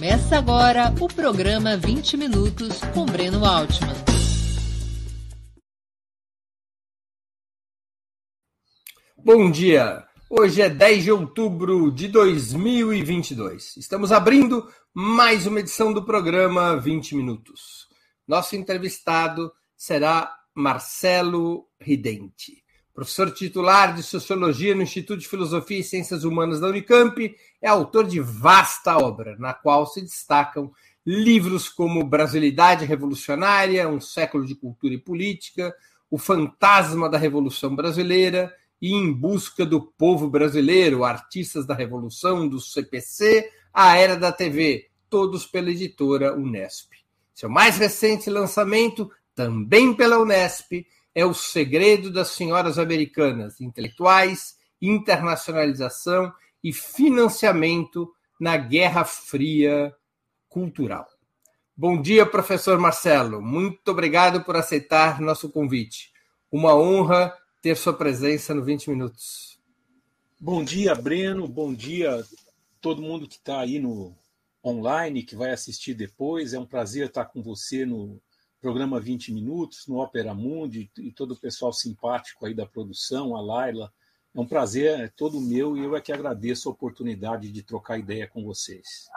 Começa agora o programa 20 Minutos com Breno Altman. Bom dia! Hoje é 10 de outubro de 2022. Estamos abrindo mais uma edição do programa 20 Minutos. Nosso entrevistado será Marcelo Ridente. Professor titular de Sociologia no Instituto de Filosofia e Ciências Humanas da Unicamp, é autor de vasta obra, na qual se destacam livros como Brasilidade Revolucionária, Um Século de Cultura e Política, O Fantasma da Revolução Brasileira e Em Busca do Povo Brasileiro, Artistas da Revolução, do CPC, A Era da TV, todos pela editora Unesp. Seu mais recente lançamento, também pela Unesp, é O Segredo das Senhoras Americanas, Intelectuais, Internacionalização e Financiamento na Guerra Fria Cultural. Bom dia, professor Marcelo. Muito obrigado por aceitar nosso convite. Uma honra ter sua presença no 20 Minutos. Bom dia, Breno. Bom dia todo mundo que está aí no online, que vai assistir depois. É um prazer estar com você no programa 20 Minutos, no Opera Mundi, e todo o pessoal simpático aí da produção, a Laila. É um prazer, é todo meu, e eu é que agradeço a oportunidade de trocar ideia com vocês.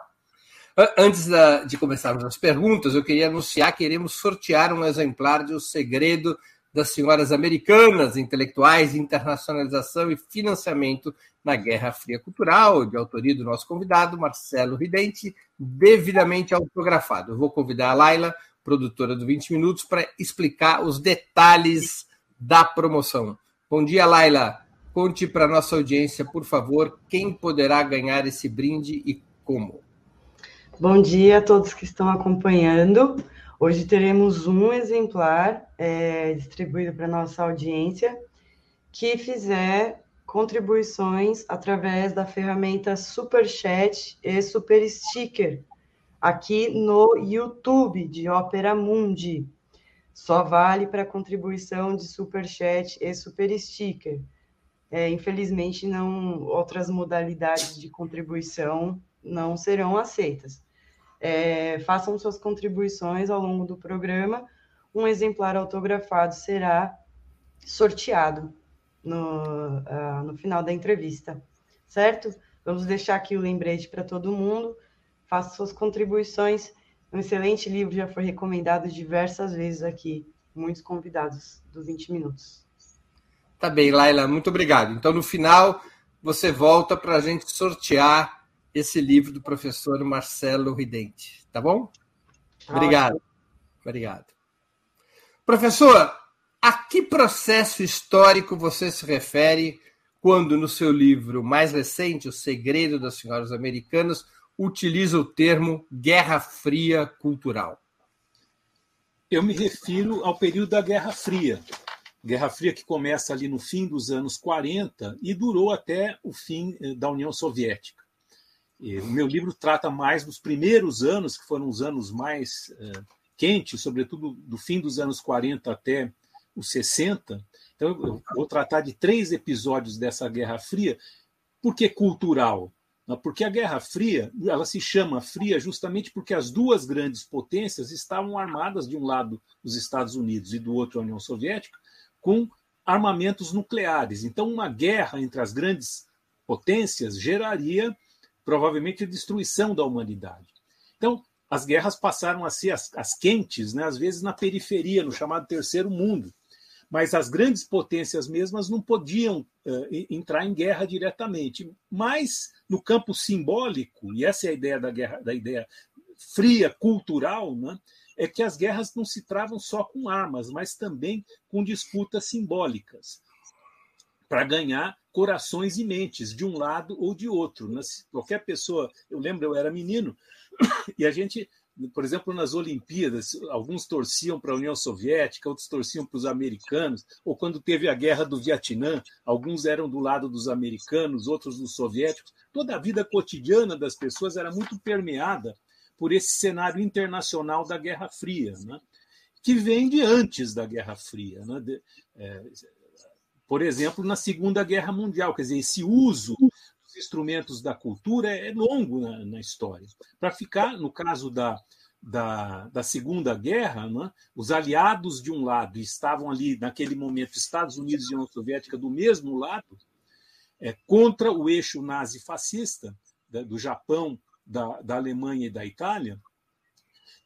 Antes de começarmos as perguntas, eu queria anunciar que iremos sortear um exemplar de O Segredo das Senhoras Americanas, Intelectuais, Internacionalização e Financiamento na Guerra Fria Cultural, de autoria do nosso convidado, Marcelo Ridente, devidamente autografado. Eu vou convidar a Laila produtora do 20 Minutos, para explicar os detalhes da promoção. Bom dia, Laila. Conte para nossa audiência, por favor, quem poderá ganhar esse brinde e como. Bom dia a todos que estão acompanhando. Hoje teremos um exemplar é, distribuído para nossa audiência que fizer contribuições através da ferramenta Super Chat e Super Sticker aqui no YouTube de Ópera Mundi. Só vale para contribuição de super chat e super sticker. É, infelizmente, não outras modalidades de contribuição não serão aceitas. É, façam suas contribuições ao longo do programa. Um exemplar autografado será sorteado no, uh, no final da entrevista, certo? Vamos deixar aqui o lembrete para todo mundo faça suas contribuições. Um excelente livro, já foi recomendado diversas vezes aqui. Muitos convidados do 20 Minutos. Tá bem, Laila, muito obrigado. Então, no final, você volta para a gente sortear esse livro do professor Marcelo Ridente, tá bom? Obrigado. Obrigado. Professor, a que processo histórico você se refere quando, no seu livro mais recente, O Segredo das Senhoras Americanas, utiliza o termo Guerra Fria cultural? Eu me refiro ao período da Guerra Fria. Guerra Fria que começa ali no fim dos anos 40 e durou até o fim eh, da União Soviética. O meu livro trata mais dos primeiros anos, que foram os anos mais uh, quentes, sobretudo do fim dos anos 40 até os 60. Então, eu vou tratar de três episódios dessa Guerra Fria. Por que cultural? Né? Porque a Guerra Fria, ela se chama fria justamente porque as duas grandes potências estavam armadas de um lado os Estados Unidos e do outro a União Soviética com armamentos nucleares. Então, uma guerra entre as grandes potências geraria provavelmente a destruição da humanidade. Então, as guerras passaram a ser as, as quentes, né, às vezes na periferia, no chamado terceiro mundo mas as grandes potências mesmas não podiam uh, entrar em guerra diretamente. Mas no campo simbólico, e essa é a ideia da guerra, da ideia fria cultural, né, é que as guerras não se travam só com armas, mas também com disputas simbólicas para ganhar corações e mentes de um lado ou de outro. Né? Qualquer pessoa, eu lembro, eu era menino e a gente por exemplo, nas Olimpíadas, alguns torciam para a União Soviética, outros torciam para os americanos, ou quando teve a guerra do Vietnã, alguns eram do lado dos americanos, outros dos soviéticos. Toda a vida cotidiana das pessoas era muito permeada por esse cenário internacional da Guerra Fria, né? que vem de antes da Guerra Fria. Né? De, é, por exemplo, na Segunda Guerra Mundial, quer dizer, esse uso os instrumentos da cultura é, longo na, na história. Para ficar, no caso da, da, da Segunda Guerra, né, os aliados de um lado estavam ali, naquele momento, Estados Unidos e União Soviética do mesmo lado, é, contra o eixo nazi-fascista do Japão, da, da Alemanha e da Itália,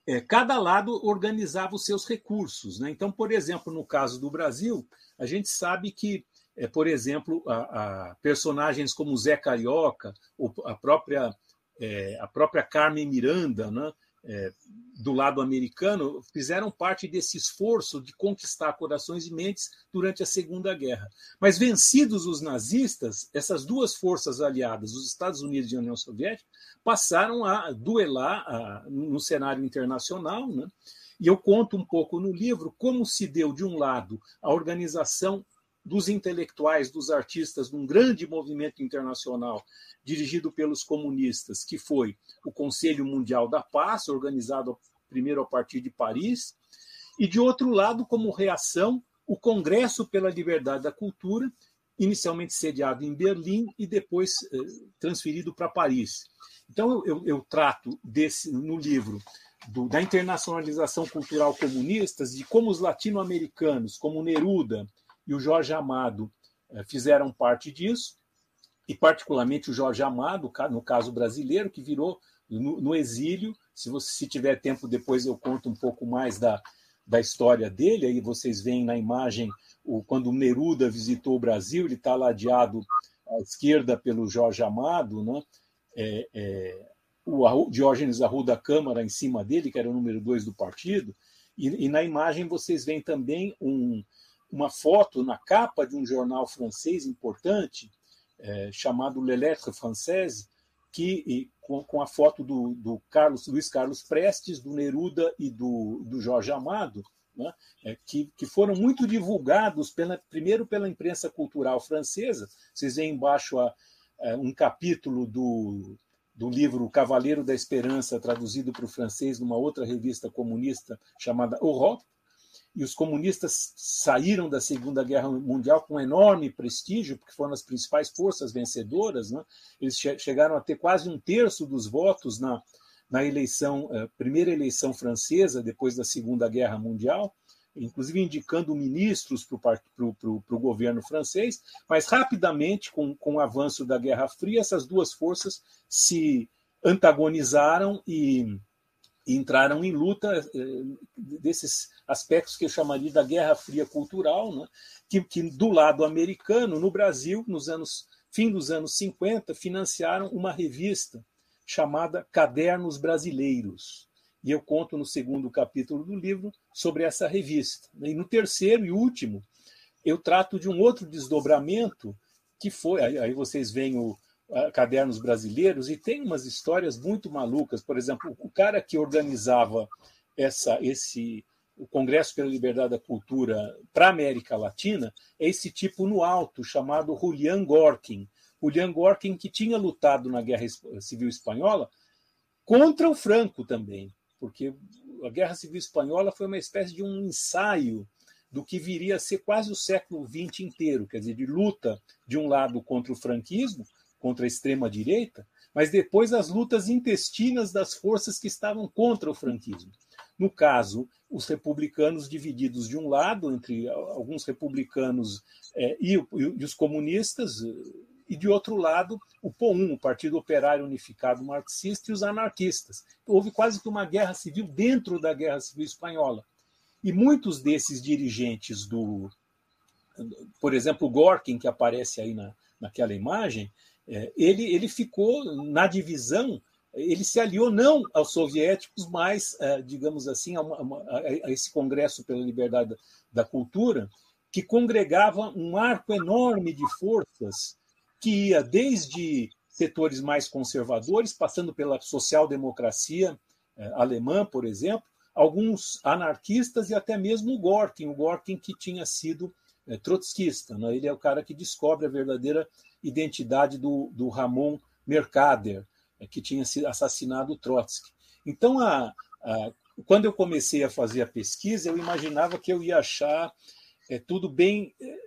é, cada lado organizava os seus recursos. Né? Então, por exemplo, no caso do Brasil, a gente sabe que, é, por exemplo, a, a personagens como Zé Carioca, ou a própria, é, a própria Carmen Miranda, né? é, do lado americano fizeram parte desse esforço de conquistar corações e mentes durante a Segunda Guerra. Mas vencidos os nazistas, essas duas forças aliadas, os Estados Unidos e a União Soviética, passaram a duelar a, no cenário internacional. Né? E eu conto um pouco no livro como se deu, de um lado, a organização dos intelectuais, dos artistas, num grande movimento internacional dirigido pelos comunistas, que foi o Conselho Mundial da Paz, organizado primeiro a partir de Paris, e de outro lado, como reação, o Congresso pela Liberdade da Cultura, inicialmente sediado em Berlim e depois eh, transferido para Paris. Então, eu, eu, trato desse no livro do, da internacionalização cultural comunista, de como os latino-americanos, como Neruda, e o Jorge Amado eh, fizeram parte disso, e particularmente o Jorge Amado, no caso brasileiro, que virou no, exílio. Se você se tiver tempo, depois eu conto um pouco mais da, da história dele. Aí vocês veem na imagem o, quando o Neruda visitou o Brasil, ele está ladeado à esquerda pelo Jorge Amado, né? É, é, o Diógenes Arruda Câmara em cima dele, que era o número dois do partido, e, e na imagem vocês veem também um, uma foto na capa de um jornal francês importante, é, chamado Le Lettre Française, que, com, com, a foto do, do, Carlos, Luiz Carlos Prestes, do Neruda e do, do Jorge Amado, né, é, que, que, foram muito divulgados pela, primeiro pela imprensa cultural francesa. Vocês veem embaixo a, a, um capítulo do, do livro Cavaleiro da Esperança, traduzido para o francês numa outra revista comunista chamada Europe, e os comunistas saíram da Segunda Guerra Mundial com enorme prestígio, porque foram as principais forças vencedoras. Né? Eles che chegaram a ter quase um terço dos votos na, na eleição, eh, primeira eleição francesa depois da Segunda Guerra Mundial, inclusive indicando ministros para o governo francês, mas rapidamente, com, com o avanço da Guerra Fria, essas duas forças se antagonizaram e entraram em luta eh, desses aspectos que eu chamaria da Guerra Fria cultural, né? que, que, do lado americano, no Brasil, nos anos fim dos anos 50, financiaram uma revista chamada Cadernos Brasileiros. E eu conto no segundo capítulo do livro sobre essa revista. E no terceiro e último, eu trato de um outro desdobramento que foi. Aí vocês veem o, cadernos brasileiros e tem umas histórias muito malucas. Por exemplo, o cara que organizava essa, esse o Congresso pela Liberdade da Cultura para a América Latina é esse tipo no alto chamado Julian Gorkin. Julian Gorkin que tinha lutado na Guerra Civil Espanhola contra o Franco também, porque a Guerra Civil Espanhola foi uma espécie de um ensaio do que viria a ser quase o século XX inteiro, quer dizer, de luta de um lado contra o franquismo contra a extrema-direita, mas depois as lutas intestinas das forças que estavam contra o franquismo. No caso, os republicanos divididos de um lado, entre alguns republicanos é, e, e, os comunistas, e de outro lado, o POUM, o Partido Operário Unificado Marxista, e os anarquistas. Houve quase que uma guerra civil dentro da Guerra Civil Espanhola. E muitos desses dirigentes do. Por exemplo, Gorkin, que aparece aí na, naquela imagem, é, ele, ele ficou na divisão, ele se aliou não aos soviéticos, mas, é, digamos assim, a, uma, a esse Congresso pela Liberdade da Cultura, que congregava um arco enorme de forças que ia desde setores mais conservadores, passando pela social-democracia é, alemã, por exemplo, alguns anarquistas e até mesmo o Gorkin, o Gorkin que tinha sido trotskista. Né? Ele é o cara que descobre a verdadeira identidade do, do Ramon Mercader, é, que tinha assassinado Trotsky. Então, a, a, quando eu comecei a fazer a pesquisa, eu imaginava que eu ia achar é, tudo bem é,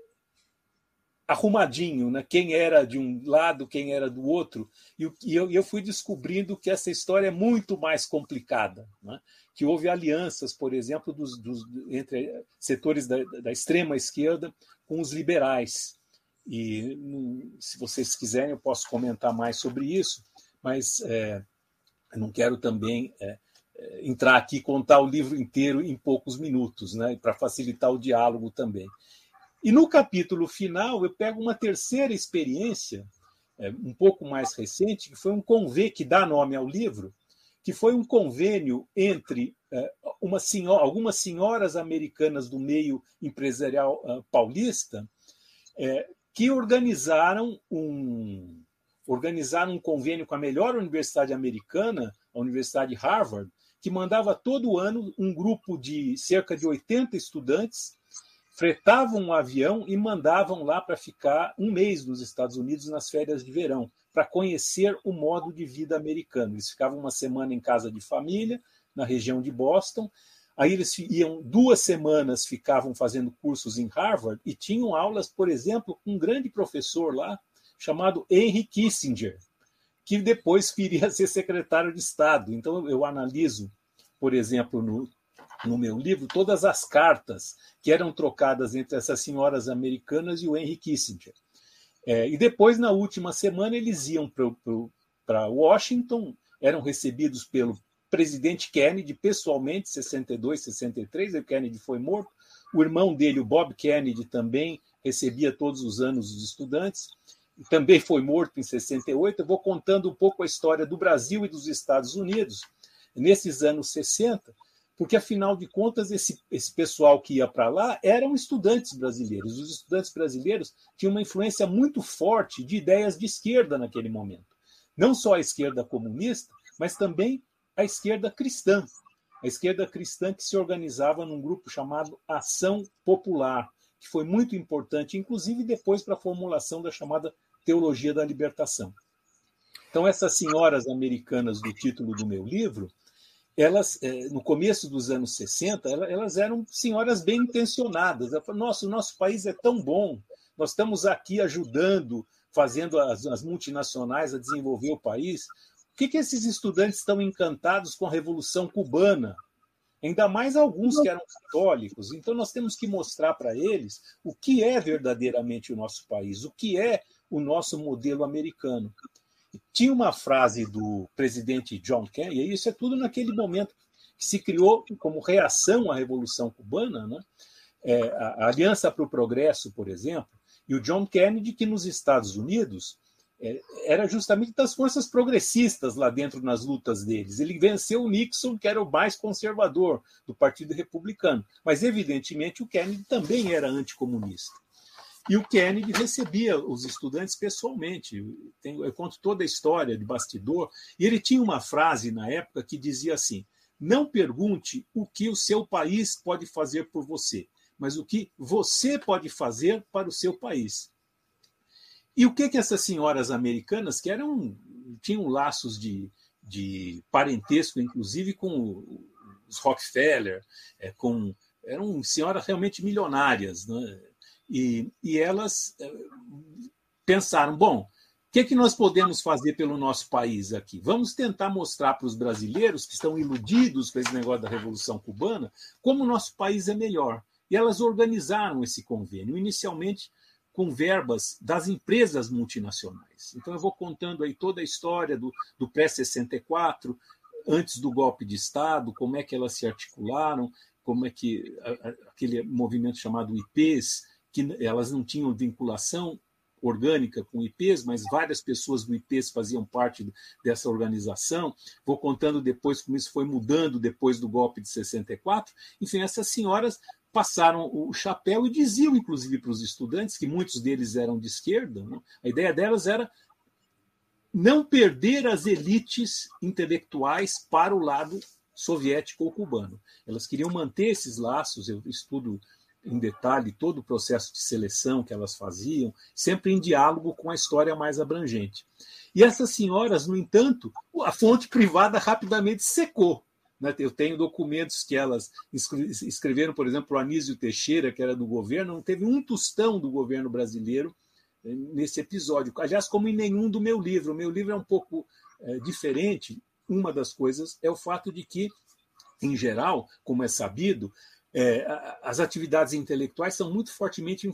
arrumadinho, né? quem era de um lado, quem era do outro, e, eu, eu fui descobrindo que essa história é muito mais complicada, né? que houve alianças, por exemplo, dos, dos, entre setores da, da, extrema esquerda com os liberais. E se vocês quiserem, eu posso comentar mais sobre isso, mas é, não quero também é, é entrar aqui e contar o livro inteiro em poucos minutos, né? para facilitar o diálogo também. E no capítulo final, eu pego uma terceira experiência, é, um pouco mais recente, que foi um convênio que dá nome ao livro, que foi um convênio entre é, senhora, algumas senhoras americanas do meio empresarial uh, paulista é, que organizaram um, organizaram um convênio com a melhor universidade americana, a Universidade Harvard, que mandava todo ano um grupo de cerca de 80 estudantes fretavam um avião e mandavam lá para ficar um mês nos Estados Unidos nas férias de verão, para conhecer o modo de vida americano. Eles ficavam uma semana em casa de família, na região de Boston. Aí eles iam duas semanas, ficavam fazendo cursos em Harvard e tinham aulas, por exemplo, com um grande professor lá, chamado Henry Kissinger, que depois viria ser secretário de Estado. Então eu analiso, por exemplo, no no meu livro todas as cartas que eram trocadas entre essas senhoras americanas e o Henry Kissinger. É, e depois, na última semana, eles iam para Washington, eram recebidos pelo presidente Kennedy pessoalmente, 62, 63, o Kennedy foi morto. O irmão dele, o Bob Kennedy, também recebia todos os anos os estudantes. Também foi morto em 68. Eu vou contando um pouco a história do Brasil e dos Estados Unidos nesses anos 60, porque afinal de contas esse, esse pessoal que ia para lá eram estudantes brasileiros. Os estudantes brasileiros tinham uma influência muito forte de ideias de esquerda naquele momento. Não só a esquerda comunista, mas também a esquerda cristã. A esquerda cristã que se organizava num grupo chamado Ação Popular, que foi muito importante, inclusive depois para a formulação da chamada Teologia da Libertação. Então, essas senhoras americanas do título do meu livro, elas, é, no começo dos anos 60, elas eram senhoras bem intencionadas. Ela falou, nossa, o nosso país é tão bom, nós estamos aqui ajudando, fazendo as, as multinacionais a desenvolver o país. Que, que esses estudantes estão encantados com a Revolução Cubana? Ainda mais alguns que eram católicos. Então, nós temos que mostrar para eles o que é verdadeiramente o nosso país, o que é o nosso modelo americano. Tinha uma frase do presidente John Kennedy, e isso é tudo naquele momento que se criou como reação à Revolução Cubana, né? É, a Aliança para o Progresso, por exemplo, e o John Kennedy, que nos Estados Unidos era justamente das forças progressistas lá dentro nas lutas deles. Ele venceu o Nixon, que era o mais conservador do Partido Republicano, mas evidentemente o Kennedy também era anticomunista. E o Kennedy recebia os estudantes pessoalmente. Eu conto toda a história de bastidor. E ele tinha uma frase na época que dizia assim: Não pergunte o que o seu país pode fazer por você, mas o que você pode fazer para o seu país. E o que que essas senhoras americanas, que eram tinham laços de, de parentesco, inclusive com os Rockefeller, é, com eram senhoras realmente milionárias, né? E, e elas eh, pensaram: bom, o que, é que nós podemos fazer pelo nosso país aqui? Vamos tentar mostrar para os brasileiros que estão iludidos com esse negócio da Revolução Cubana como o nosso país é melhor. E elas organizaram esse convênio, inicialmente com verbas das empresas multinacionais. Então, eu vou contando aí toda a história do, do pré-64, antes do golpe de Estado, como é que elas se articularam, como é que aquele movimento chamado IPs que elas não tinham vinculação orgânica com IPs, mas várias pessoas do IPs faziam parte dessa organização. Vou contando depois como isso foi mudando depois do golpe de 64. Enfim, essas senhoras passaram o chapéu e diziam, inclusive, para os estudantes, que muitos deles eram de esquerda, né? a ideia delas era não perder as elites intelectuais para o lado soviético ou cubano. Elas queriam manter esses laços. Eu estudo em detalhe todo o processo de seleção que elas faziam, sempre em diálogo com a história mais abrangente. E essas senhoras, no entanto, a fonte privada rapidamente secou. Né? Eu tenho documentos que elas escreveram, por exemplo, o Anísio Teixeira, que era do governo, não teve um tostão do governo brasileiro nesse episódio. Aliás, como em nenhum do meu livro. O meu livro é um pouco é, diferente. Uma das coisas é o fato de que, em geral, como é sabido, é, as atividades intelectuais são muito fortemente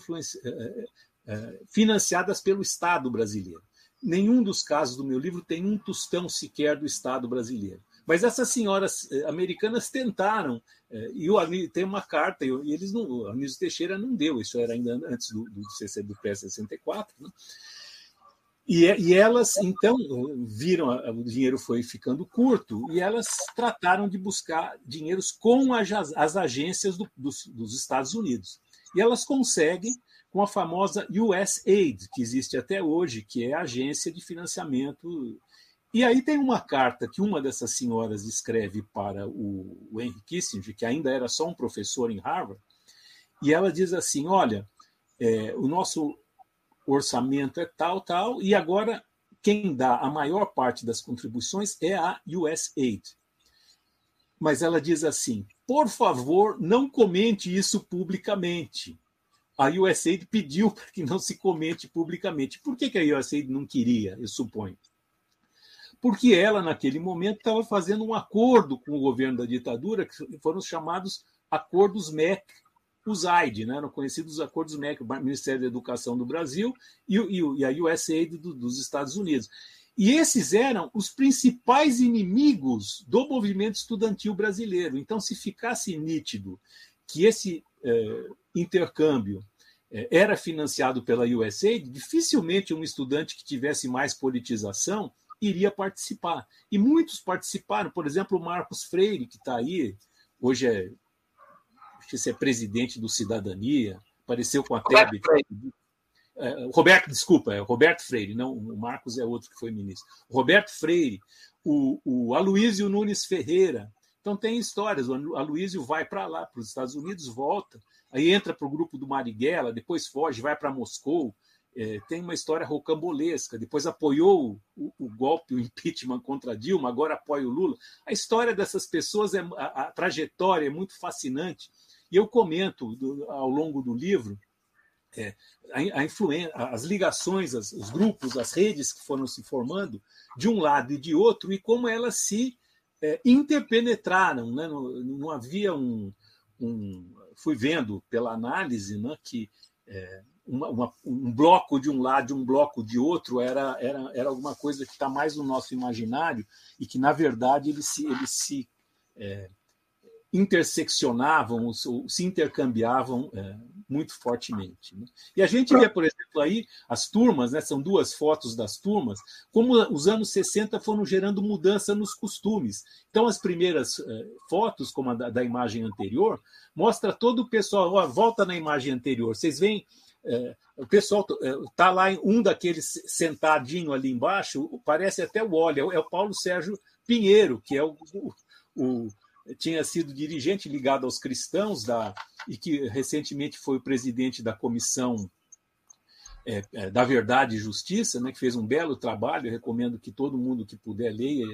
financiadas pelo Estado brasileiro. Nenhum dos casos do meu livro tem um tostão sequer do Estado brasileiro. Mas essas senhoras eh, americanas tentaram, eh, e o tem uma carta, e eles não, o Anísio Teixeira não deu, isso era ainda antes do, do, do pré-64, né? E, e, elas, então, viram, o dinheiro foi ficando curto, e elas trataram de buscar dinheiros com as, as agências do, dos, dos Estados Unidos. E elas conseguem com a famosa USAID, que existe até hoje, que é a agência de financiamento e aí tem uma carta que uma dessas senhoras escreve para o, o Henry Kissinger, que ainda era só um professor em Harvard, e ela diz assim: olha, é, o nosso orçamento é tal, tal, e agora quem dá a maior parte das contribuições é a USAID. Mas ela diz assim: por favor, não comente isso publicamente. A USAID pediu para que não se comente publicamente. Por que, que a USAID não queria, eu suponho? Porque ela, naquele momento, estava fazendo um acordo com o governo da ditadura, que foram os chamados Acordos MEC, USAID, né? eram conhecidos acordos MEC, o Ministério da Educação do Brasil e, e, e a USAID do, dos Estados Unidos. E esses eram os principais inimigos do movimento estudantil brasileiro. Então, se ficasse nítido que esse eh, intercâmbio eh, era financiado pela USAID, dificilmente um estudante que tivesse mais politização iria participar. E muitos participaram, por exemplo, o Marcos Freire, que está aí, hoje é, se é presidente do Cidadania, apareceu com a TEB. É, Roberto, desculpa, é Roberto Freire, não, o Marcos é outro que foi ministro. Roberto Freire, o, o Aloísio Nunes Ferreira. Então tem histórias, o Aloísio vai para lá, para os Estados Unidos, volta, aí entra para o grupo do Marighella, depois foge, vai para Moscou, é, tem uma história rocambolesca. Depois apoiou o, o, golpe, o impeachment contra Dilma, agora apoia o Lula. A história dessas pessoas, é, a, a trajetória é muito fascinante. E eu comento do, ao longo do livro é, a, a as ligações, as, os grupos, as redes que foram se formando de um lado e de outro e como elas se é, interpenetraram. Né? Não, não havia um, um, Fui vendo pela análise né, que é, uma, uma, um bloco de um lado e um bloco de outro era, era, era alguma coisa que está mais no nosso imaginário e que, na verdade, eles se, eles se é, interseccionavam, se intercambiavam é, muito fortemente. Né? E a gente vê, por exemplo, aí as turmas, né, são duas fotos das turmas, como os anos 60 foram gerando mudança nos costumes. Então, as primeiras é, fotos, como a da, da, imagem anterior, mostra todo o pessoal. Ó, volta na imagem anterior, vocês veem é, o pessoal está é, lá um daqueles sentadinho ali embaixo, parece até o óleo, é o Paulo Sérgio Pinheiro, que é o, o, o tinha sido dirigente ligado aos cristãos da, e que recentemente foi o presidente da comissão é, é, da Verdade e Justiça, né, que fez um belo trabalho. Eu recomendo que todo mundo que puder leia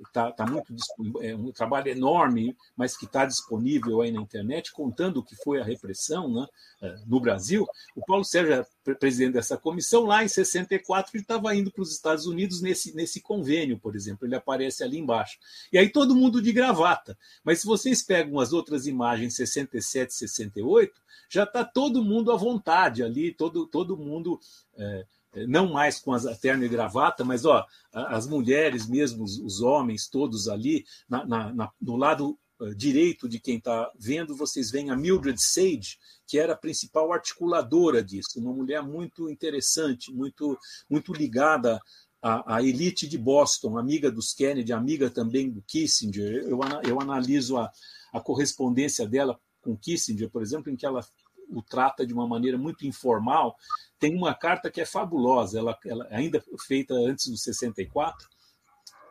Está tá muito é um trabalho enorme, mas que está disponível aí na internet, contando o que foi a repressão né, é, no Brasil. O Paulo Sérgio é presidente dessa comissão. Lá em 64, ele estava indo para os Estados Unidos nesse, nesse convênio, por exemplo. Ele aparece ali embaixo. E aí todo mundo de gravata. Mas se vocês pegam as outras imagens, 67, 68, já está todo mundo à vontade ali, todo, todo mundo. É, não mais com a terno e gravata, mas ó, as mulheres mesmo, os, homens todos ali, na, na, na, no lado eh, direito de quem está vendo, vocês veem a Mildred Sage, que era a principal articuladora disso, uma mulher muito interessante, muito, muito ligada à, à elite de Boston, amiga dos Kennedy, amiga também do Kissinger. Eu, eu analiso a, a correspondência dela com Kissinger, por exemplo, em que ela o trata de uma maneira muito informal, tem uma carta que é fabulosa, ela, ela ainda feita antes do 64,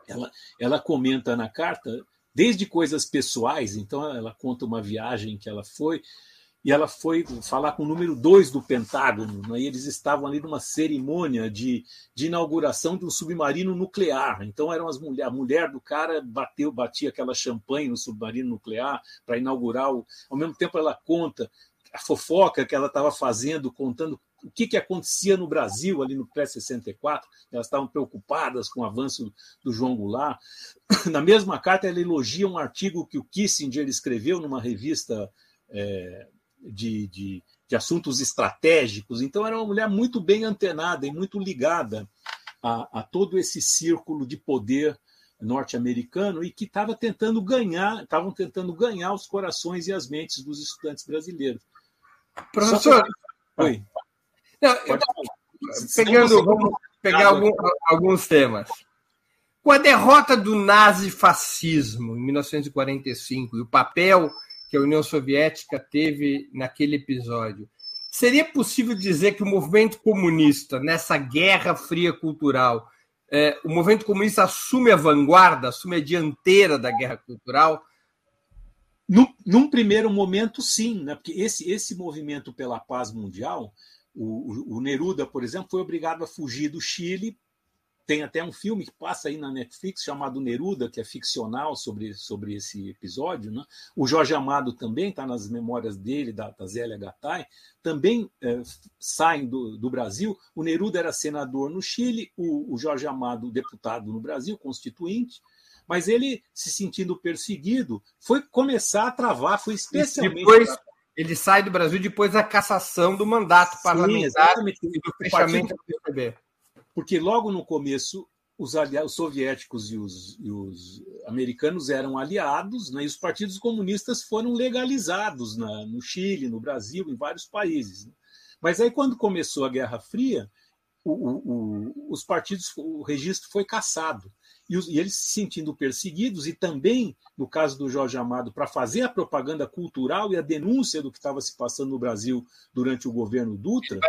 ela, ela comenta na carta desde coisas pessoais, então ela conta uma viagem que ela foi, e ela foi falar com o número dois do Pentágono, né? e eles estavam ali numa cerimônia de, de inauguração de um submarino nuclear. Então eram as mulher, a mulher do cara bateu, batia aquela champanhe no submarino nuclear para inaugurar o. Ao mesmo tempo ela conta a fofoca que ela estava fazendo, contando o que, que acontecia no Brasil ali no pré-64. Elas estavam preocupadas com o avanço do João Goulart. Na mesma carta, ela elogia um artigo que o Kissinger escreveu numa revista é, de, de, de assuntos estratégicos. Então, era uma mulher muito bem antenada e muito ligada a, a todo esse círculo de poder norte-americano e que estava tentando ganhar, estavam tentando ganhar os corações e as mentes dos estudantes brasileiros. Professor, Oi. Não, eu, pegando, vamos pegar algum, alguns temas. Com a derrota do nazifascismo em 1945 e o papel que a União Soviética teve naquele episódio, seria possível dizer que o movimento comunista, nessa guerra fria cultural, é, o movimento comunista assume a vanguarda, assume a dianteira da guerra cultural? No, num primeiro momento, sim, né? porque esse, esse movimento pela paz mundial, o, o, Neruda, por exemplo, foi obrigado a fugir do Chile tem até um filme que passa aí na Netflix chamado Neruda, que é ficcional sobre, sobre esse episódio. Né? O Jorge Amado também está nas memórias dele, da, da Zélia Gattai, também é, saem do, do Brasil. O Neruda era senador no Chile, o, o Jorge Amado, deputado no Brasil, constituinte mas ele, se sentindo perseguido, foi começar a travar, foi especialmente. Depois, ele sai do Brasil depois da cassação do mandato Sim, parlamentar e do fechamento do PCB porque logo no começo os, aliados, os soviéticos e os, e os, americanos eram aliados, né, e os partidos comunistas foram legalizados na, no Chile, no Brasil, em vários países. Né? Mas aí, quando começou a Guerra Fria, o, o, os partidos, o registro foi cassado. E, os, e, eles se sentindo perseguidos, e também, no caso do Jorge Amado, para fazer a propaganda cultural e a denúncia do que estava se passando no Brasil durante o governo Dutra,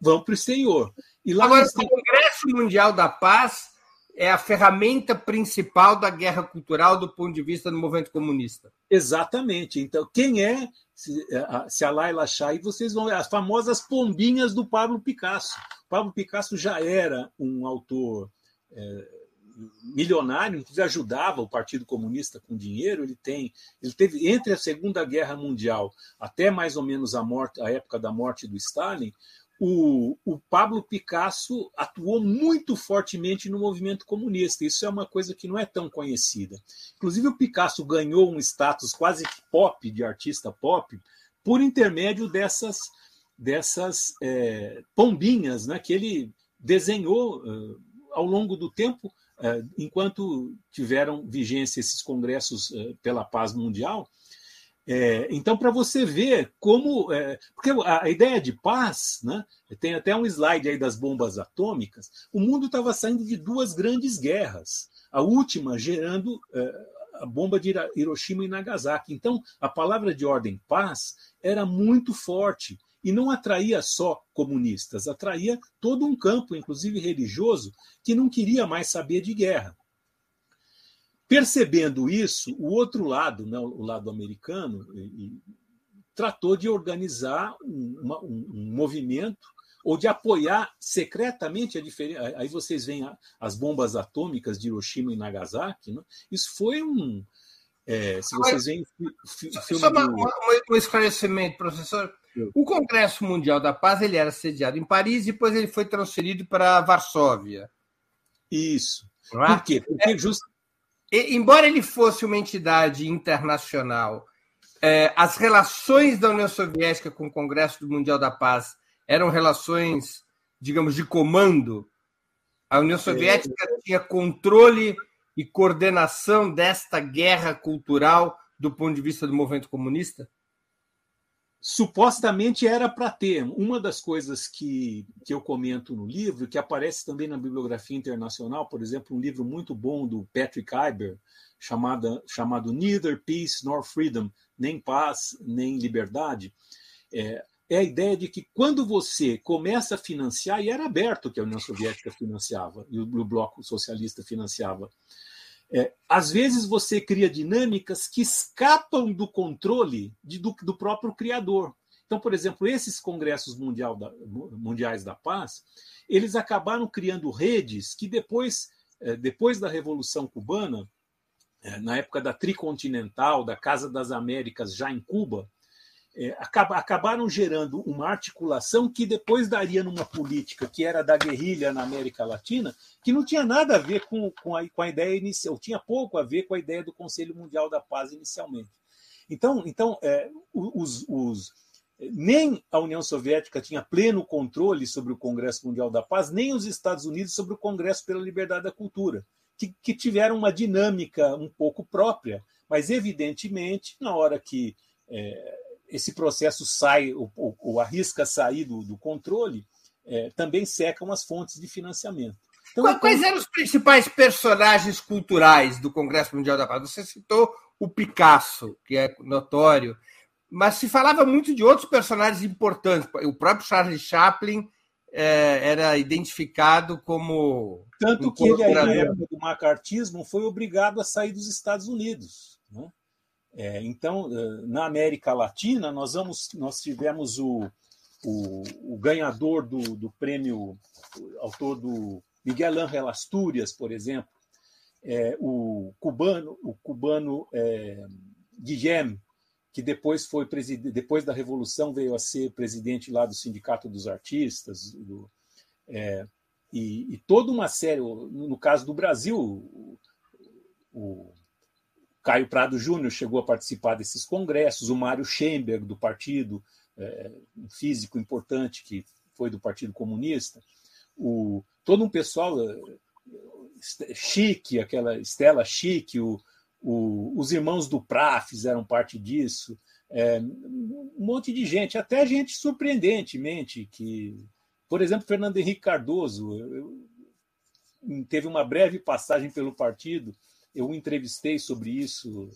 vão para o exterior. E lá Agora, o Congresso Mundial da Paz é a ferramenta principal da guerra cultural do ponto de vista do movimento comunista. Exatamente. Então, quem é se, se a Laila Chai, vocês vão ver as famosas pombinhas do Pablo Picasso. Pablo Picasso já era um autor é, milionário, inclusive ajudava o Partido Comunista com dinheiro. Ele tem, ele teve entre a Segunda Guerra Mundial até mais ou menos a morte, a época da morte do Stalin, o, o, Pablo Picasso atuou muito fortemente no movimento comunista. Isso é uma coisa que não é tão conhecida. Inclusive, o Picasso ganhou um status quase pop, de artista pop, por intermédio dessas, dessas é, pombinhas né, que ele desenhou uh, ao longo do tempo, uh, enquanto tiveram vigência esses congressos uh, pela paz mundial. É, então, para você ver como. É, porque a, a, ideia de paz, né, tem até um slide aí das bombas atômicas, o mundo estava saindo de duas grandes guerras, a última gerando é, a bomba de Hiroshima e Nagasaki. Então, a palavra de ordem paz era muito forte e não atraía só comunistas, atraía todo um campo, inclusive religioso, que não queria mais saber de guerra. Percebendo isso, o outro lado, né, o lado americano, e, tratou de organizar um, uma, um, um, movimento ou de apoiar secretamente a diferença. Aí vocês veem as bombas atômicas de Hiroshima e Nagasaki. Né? Isso foi um. É, se vocês veem o filme. Só do... um esclarecimento, professor. O Congresso Mundial da Paz ele era sediado em Paris e depois ele foi transferido para Varsóvia. Isso. É? Por quê? Porque é, just, embora ele fosse uma entidade internacional, é, as relações da União Soviética com o Congresso do Mundial da Paz eram relações, digamos, de comando. A União Soviética tinha controle e coordenação desta guerra cultural do ponto de vista do movimento comunista? Supostamente era para ter. Uma das coisas que, que eu comento no livro, que aparece também na bibliografia internacional, por exemplo, um livro muito bom do Patrick Iber, chamado, chamado Neither Peace Nor Freedom, nem paz, nem liberdade, é, é a ideia de que quando você começa a financiar, e era aberto que a União Soviética financiava, e o, o Bloco Socialista financiava, é, às vezes você cria dinâmicas que escapam do controle de, do, do, próprio criador. Então, por exemplo, esses congressos mundial da, mundiais da paz, eles acabaram criando redes que depois, é, depois da Revolução Cubana, é, na época da Tricontinental, da Casa das Américas, já em Cuba, é, acabaram gerando uma articulação que depois daria numa política que era da guerrilha na América Latina, que não tinha nada a ver com, com, a, com a ideia inicial, tinha pouco a ver com a ideia do Conselho Mundial da Paz inicialmente. Então, então é, os, os, nem a União Soviética tinha pleno controle sobre o Congresso Mundial da Paz, nem os Estados Unidos sobre o Congresso pela Liberdade da Cultura, que, que tiveram uma dinâmica um pouco própria, mas evidentemente, na hora que é, esse processo sai, ou, ou arrisca sair do, do controle, é, também secam as fontes de financiamento. Então, Quais eram os principais personagens culturais do Congresso Mundial da Paz? Você citou o Picasso, que é notório, mas se falava muito de outros personagens importantes. O próprio Charles Chaplin é, era identificado como. Tanto um que ele, na época do macartismo, foi obrigado a sair dos Estados Unidos. Né? É, então, eh, na América Latina, nós, vamos, nós tivemos o, o, o ganhador do, do prêmio, autor do Miguel Ángel Astúrias, por exemplo, é, o cubano, o cubano é, Guillem, que depois foi depois da revolução veio a ser presidente lá do sindicato dos artistas, do, é, e, e, toda uma série, no caso do Brasil, o, o Caio Prado Júnior chegou a participar desses congressos, o Mário Schemberg, do partido, é, um físico importante que foi do Partido Comunista, o, todo um pessoal é, chique, aquela Estela Chique, o, o, os irmãos do Pra fizeram parte disso, é, um monte de gente, até gente surpreendentemente, que, por exemplo, Fernando Henrique Cardoso eu, teve uma breve passagem pelo partido, eu o entrevistei sobre isso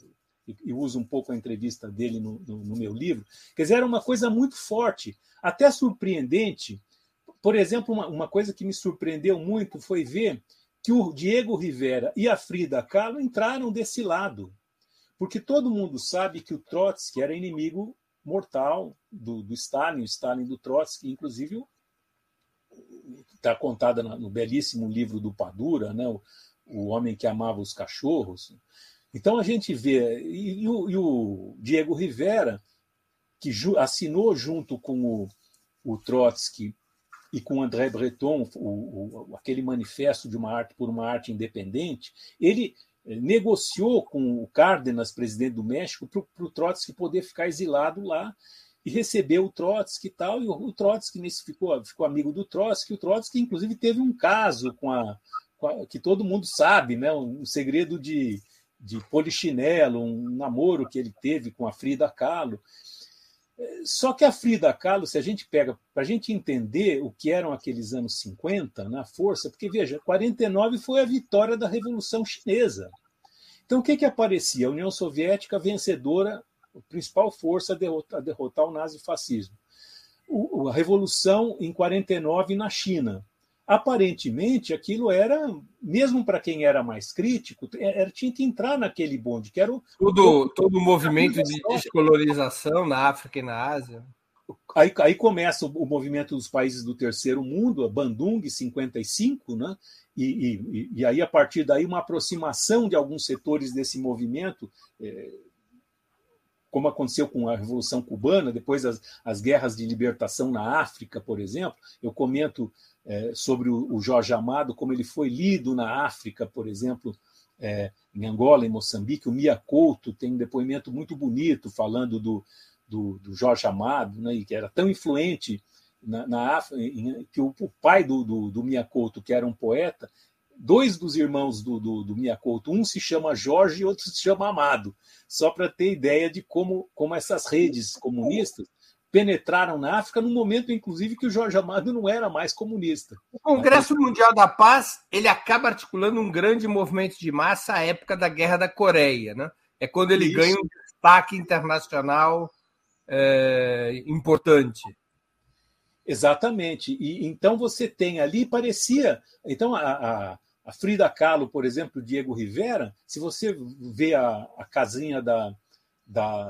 e, uso um pouco a entrevista dele no, no, no, meu livro. Quer dizer, era uma coisa muito forte, até surpreendente. Por exemplo, uma, uma coisa que me surpreendeu muito foi ver que o Diego Rivera e a Frida Kahlo entraram desse lado. Porque todo mundo sabe que o Trotsky era inimigo mortal do, do Stalin, o Stalin do Trotsky, inclusive está contada no belíssimo livro do Padura, né? O, o homem que amava os cachorros. Então a gente vê, e, e, o, e o, Diego Rivera, que ju, assinou junto com o, o Trotsky e com André Breton o, aquele manifesto de uma arte por uma arte independente, ele eh, negociou com o Cárdenas, presidente do México, para o Trotsky poder ficar exilado lá e recebeu o Trotsky e tal, e o, Trotsky nesse ficou, ficou amigo do Trotsky, o Trotsky inclusive teve um caso com a, que todo mundo sabe, né? um segredo de, de polichinelo, um namoro que ele teve com a Frida Kahlo. Só que a Frida Kahlo, se a gente pega, para a gente entender o que eram aqueles anos 50, na força, porque veja, 49 foi a vitória da Revolução Chinesa. Então o que, que aparecia? A União Soviética vencedora, a principal força a derrotar, a derrotar o nazifascismo. O, a Revolução em 49 na China aparentemente aquilo era, mesmo para quem era mais crítico, é, era, tinha que entrar naquele bonde, que era o. Todo, todo o movimento de descolonização na África e na Ásia. Aí, aí começa o, o, movimento dos países do terceiro mundo, a Bandung 55, né? E, e, e, aí, a partir daí, uma aproximação de alguns setores desse movimento, é, como aconteceu com a Revolução Cubana, depois as, as guerras de libertação na África, por exemplo. Eu comento é, sobre o, o, Jorge Amado, como ele foi lido na África, por exemplo, é, em Angola, em Moçambique. O Mia Couto tem um depoimento muito bonito falando do, do, do Jorge Amado, né, que era tão influente na, na África, que o, o pai do, do, do Mia Couto, que era um poeta, dois dos irmãos do, do, do Couto, um se chama Jorge e outro se chama Amado, só para ter ideia de como, como essas redes comunistas penetraram na África no momento, inclusive, que o Jorge Amado não era mais comunista. O Congresso Mundial da Paz ele acaba articulando um grande movimento de massa à época da Guerra da Coreia, né? É quando ele Isso. ganha um destaque internacional é, importante. Exatamente. E então você tem ali parecia, então a, a, a Frida Kahlo, por exemplo, Diego Rivera, se você vê a, a casinha da da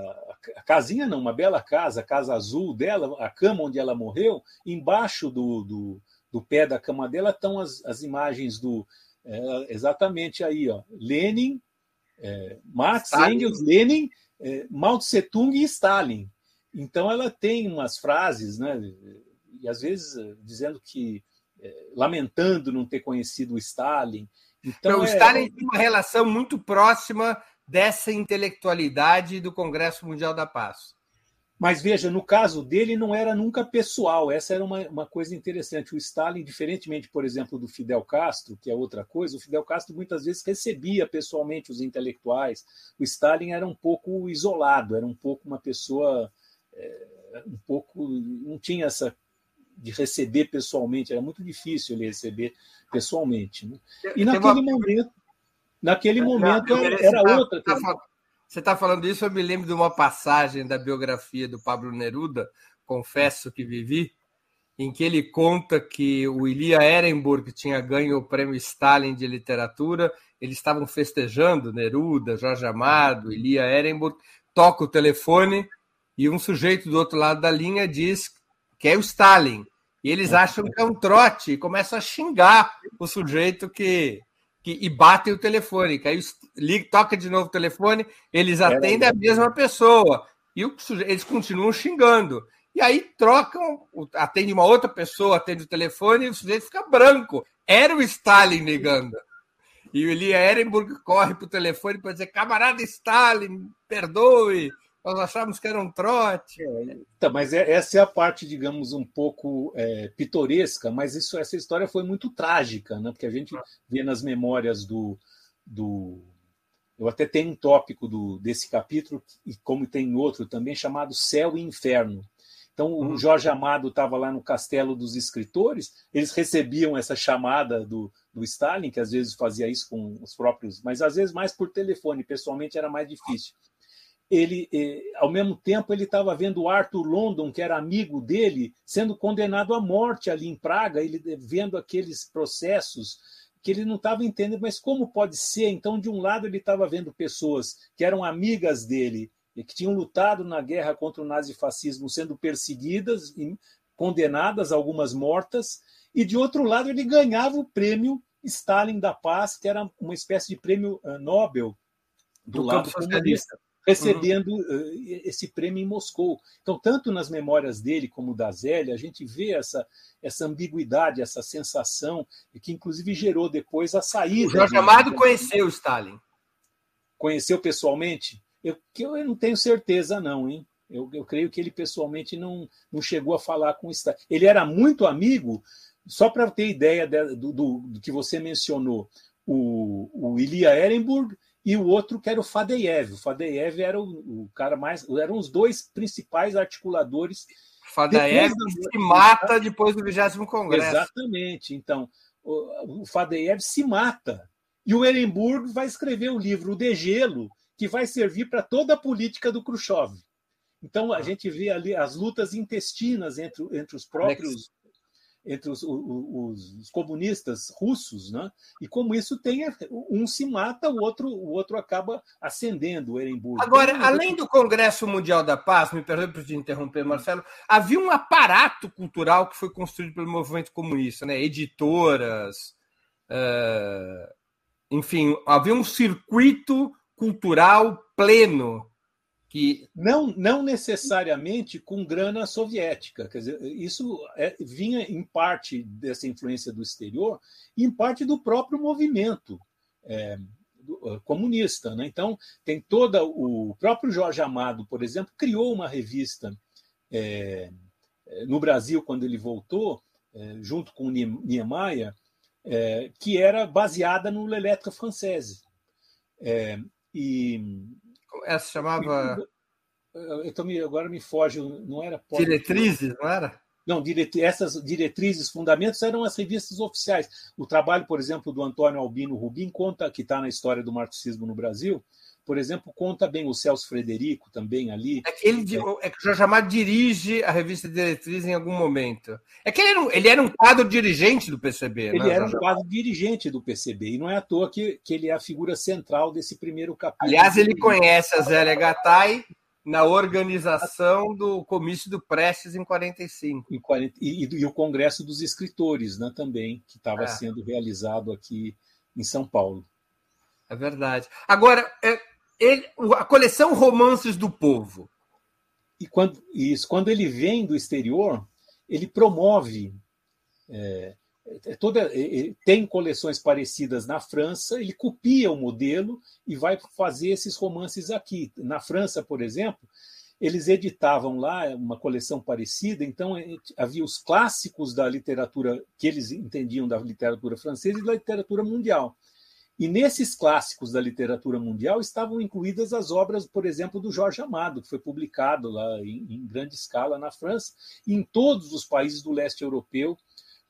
a casinha não, uma bela casa, a casa azul dela, a cama onde ela morreu, embaixo do, do, do pé da cama dela estão as, as imagens do é, exatamente aí, ó, Lenin, é, Marx, Stalin. Engels, Lenin, é, Mao Tse Tung e Stalin. Então ela tem umas frases, né? E às vezes dizendo que é, lamentando não ter conhecido o Stalin. Então, o é... Stalin tem uma relação muito próxima dessa intelectualidade do Congresso Mundial da Paz. Mas veja, no caso dele não era nunca pessoal, essa era uma, uma coisa interessante. O Stalin, diferentemente, por exemplo, do Fidel Castro, que é outra coisa, o Fidel Castro muitas vezes recebia pessoalmente os intelectuais. O Stalin era um pouco isolado, era um pouco uma pessoa. É, um pouco. não tinha essa de receber pessoalmente, era muito difícil ele receber pessoalmente. Né? E naquele uma... momento, naquele momento era, era tá, outra. Tá, você está falando isso, eu me lembro de uma passagem da biografia do Pablo Neruda, Confesso que Vivi, em que ele conta que o Ilia Ehrenburg tinha ganho o prêmio Stalin de literatura, eles estavam festejando, Neruda, Jorge Amado, Ilia Ehrenburg, toca o telefone e um sujeito do outro lado da linha diz que é o Stalin. E eles acham que é um trote e começam a xingar o sujeito que, que e batem o telefone. Que aí liga, toca de novo o telefone, eles atendem a mesma pessoa. E o, eles continuam xingando. E aí trocam, atende uma outra pessoa, atende o telefone e o sujeito fica branco. Era o Stalin ligando. E o Elia Ehrenburg corre para o telefone para dizer: camarada Stalin, perdoe, nós achávamos que era um trote. É, tá, mas é, essa é a parte, digamos, um pouco é, pitoresca, mas isso, essa história foi muito trágica, né? porque a gente vê nas memórias do. do eu até tenho um tópico do, desse capítulo, e como tem outro também, chamado Céu e Inferno. Então, o uhum. Jorge Amado estava lá no Castelo dos Escritores, eles recebiam essa chamada do, do Stalin, que às vezes fazia isso com os próprios, mas às vezes mais por telefone, pessoalmente era mais difícil ele, eh, ao mesmo tempo, ele estava vendo o Arthur London, que era amigo dele, sendo condenado à morte ali em Praga, ele vendo aqueles processos que ele não estava entendendo, mas como pode ser? Então, de um lado, ele estava vendo pessoas que eram amigas dele e que tinham lutado na guerra contra o nazifascismo sendo perseguidas e condenadas, algumas mortas, e de outro lado, ele ganhava o prêmio Stalin da Paz, que era uma espécie de prêmio eh, Nobel do, do lado comunista recebendo uhum. esse prêmio em Moscou. Então, tanto nas memórias dele como da Zélia, a gente vê essa, essa ambiguidade, essa sensação, que inclusive gerou depois a saída. O Jorge Amado conheceu Stalin. Conheceu pessoalmente? Eu, eu não tenho certeza, não, hein? Eu, eu creio que ele pessoalmente não, não chegou a falar com o Stalin. Ele era muito amigo, só para ter ideia do, do, do, que você mencionou, o, o Ilya Ehrenburg e o outro que era o Fadeev. O Fadeev era o, o cara mais. eram os dois principais articuladores. Fadeev se mata depois do 20 Congresso. Exatamente. Então, o, o Fadeev se mata. E o Ehrenburg vai escrever o livro O Degelo, que vai servir para toda a política do Khrushchev. Então, a ah. gente vê ali as lutas intestinas entre, entre os próprios entre os, os, os, comunistas russos, né? e como isso tem um se mata, o outro o outro acaba ascendendo o Ehrenburg. Agora, então, além do Congresso Mundial da Paz, me perdoe por te interromper, Marcelo, havia um aparato cultural que foi construído pelo movimento comunista, né? editoras, uh, enfim, havia um circuito cultural pleno que não, não necessariamente com grana soviética. Quer dizer, isso é, vinha em parte dessa influência do exterior e em parte do próprio movimento é, uh, comunista. Né? Então, tem toda. O próprio Jorge Amado, por exemplo, criou uma revista é, é no Brasil, quando ele voltou, é, junto com o é, que era baseada no L'Elettre Française. e essa chamava. Então, agora me foge, não era. Diretrizes, não era? Não, essas diretrizes, fundamentos eram as revistas oficiais. O trabalho, por exemplo, do Antônio Albino Rubim conta que está na história do marxismo no Brasil, por exemplo, conta bem o Celso Frederico também ali. É que, ele, é, é que o Jorge Amado dirige a revista Diretriz em algum momento. É que ele era um, ele era um quadro dirigente do PCB. Ele né, era um quadro dirigente do PCB, e não é à toa que, que ele é a figura central desse primeiro capítulo. Aliás, ele conhece a Zélia Gattai na organização do comício do Prestes em 45. Em 40, e, e, e o Congresso dos Escritores né, também, que estava é. sendo realizado aqui em São Paulo. É verdade. Agora, é, ele, a coleção Romances do Povo. e quando isso, quando ele vem do exterior, ele promove é, é toda, é, tem coleções parecidas na França, ele copia o modelo e vai fazer esses romances aqui. Na França, por exemplo, eles editavam lá uma coleção parecida, então havia os clássicos da literatura que eles entendiam da literatura francesa e da literatura mundial. E nesses clássicos da literatura mundial estavam incluídas as obras, por exemplo, do Jorge Amado, que foi publicado lá em, em grande escala na França e em todos os países do leste europeu,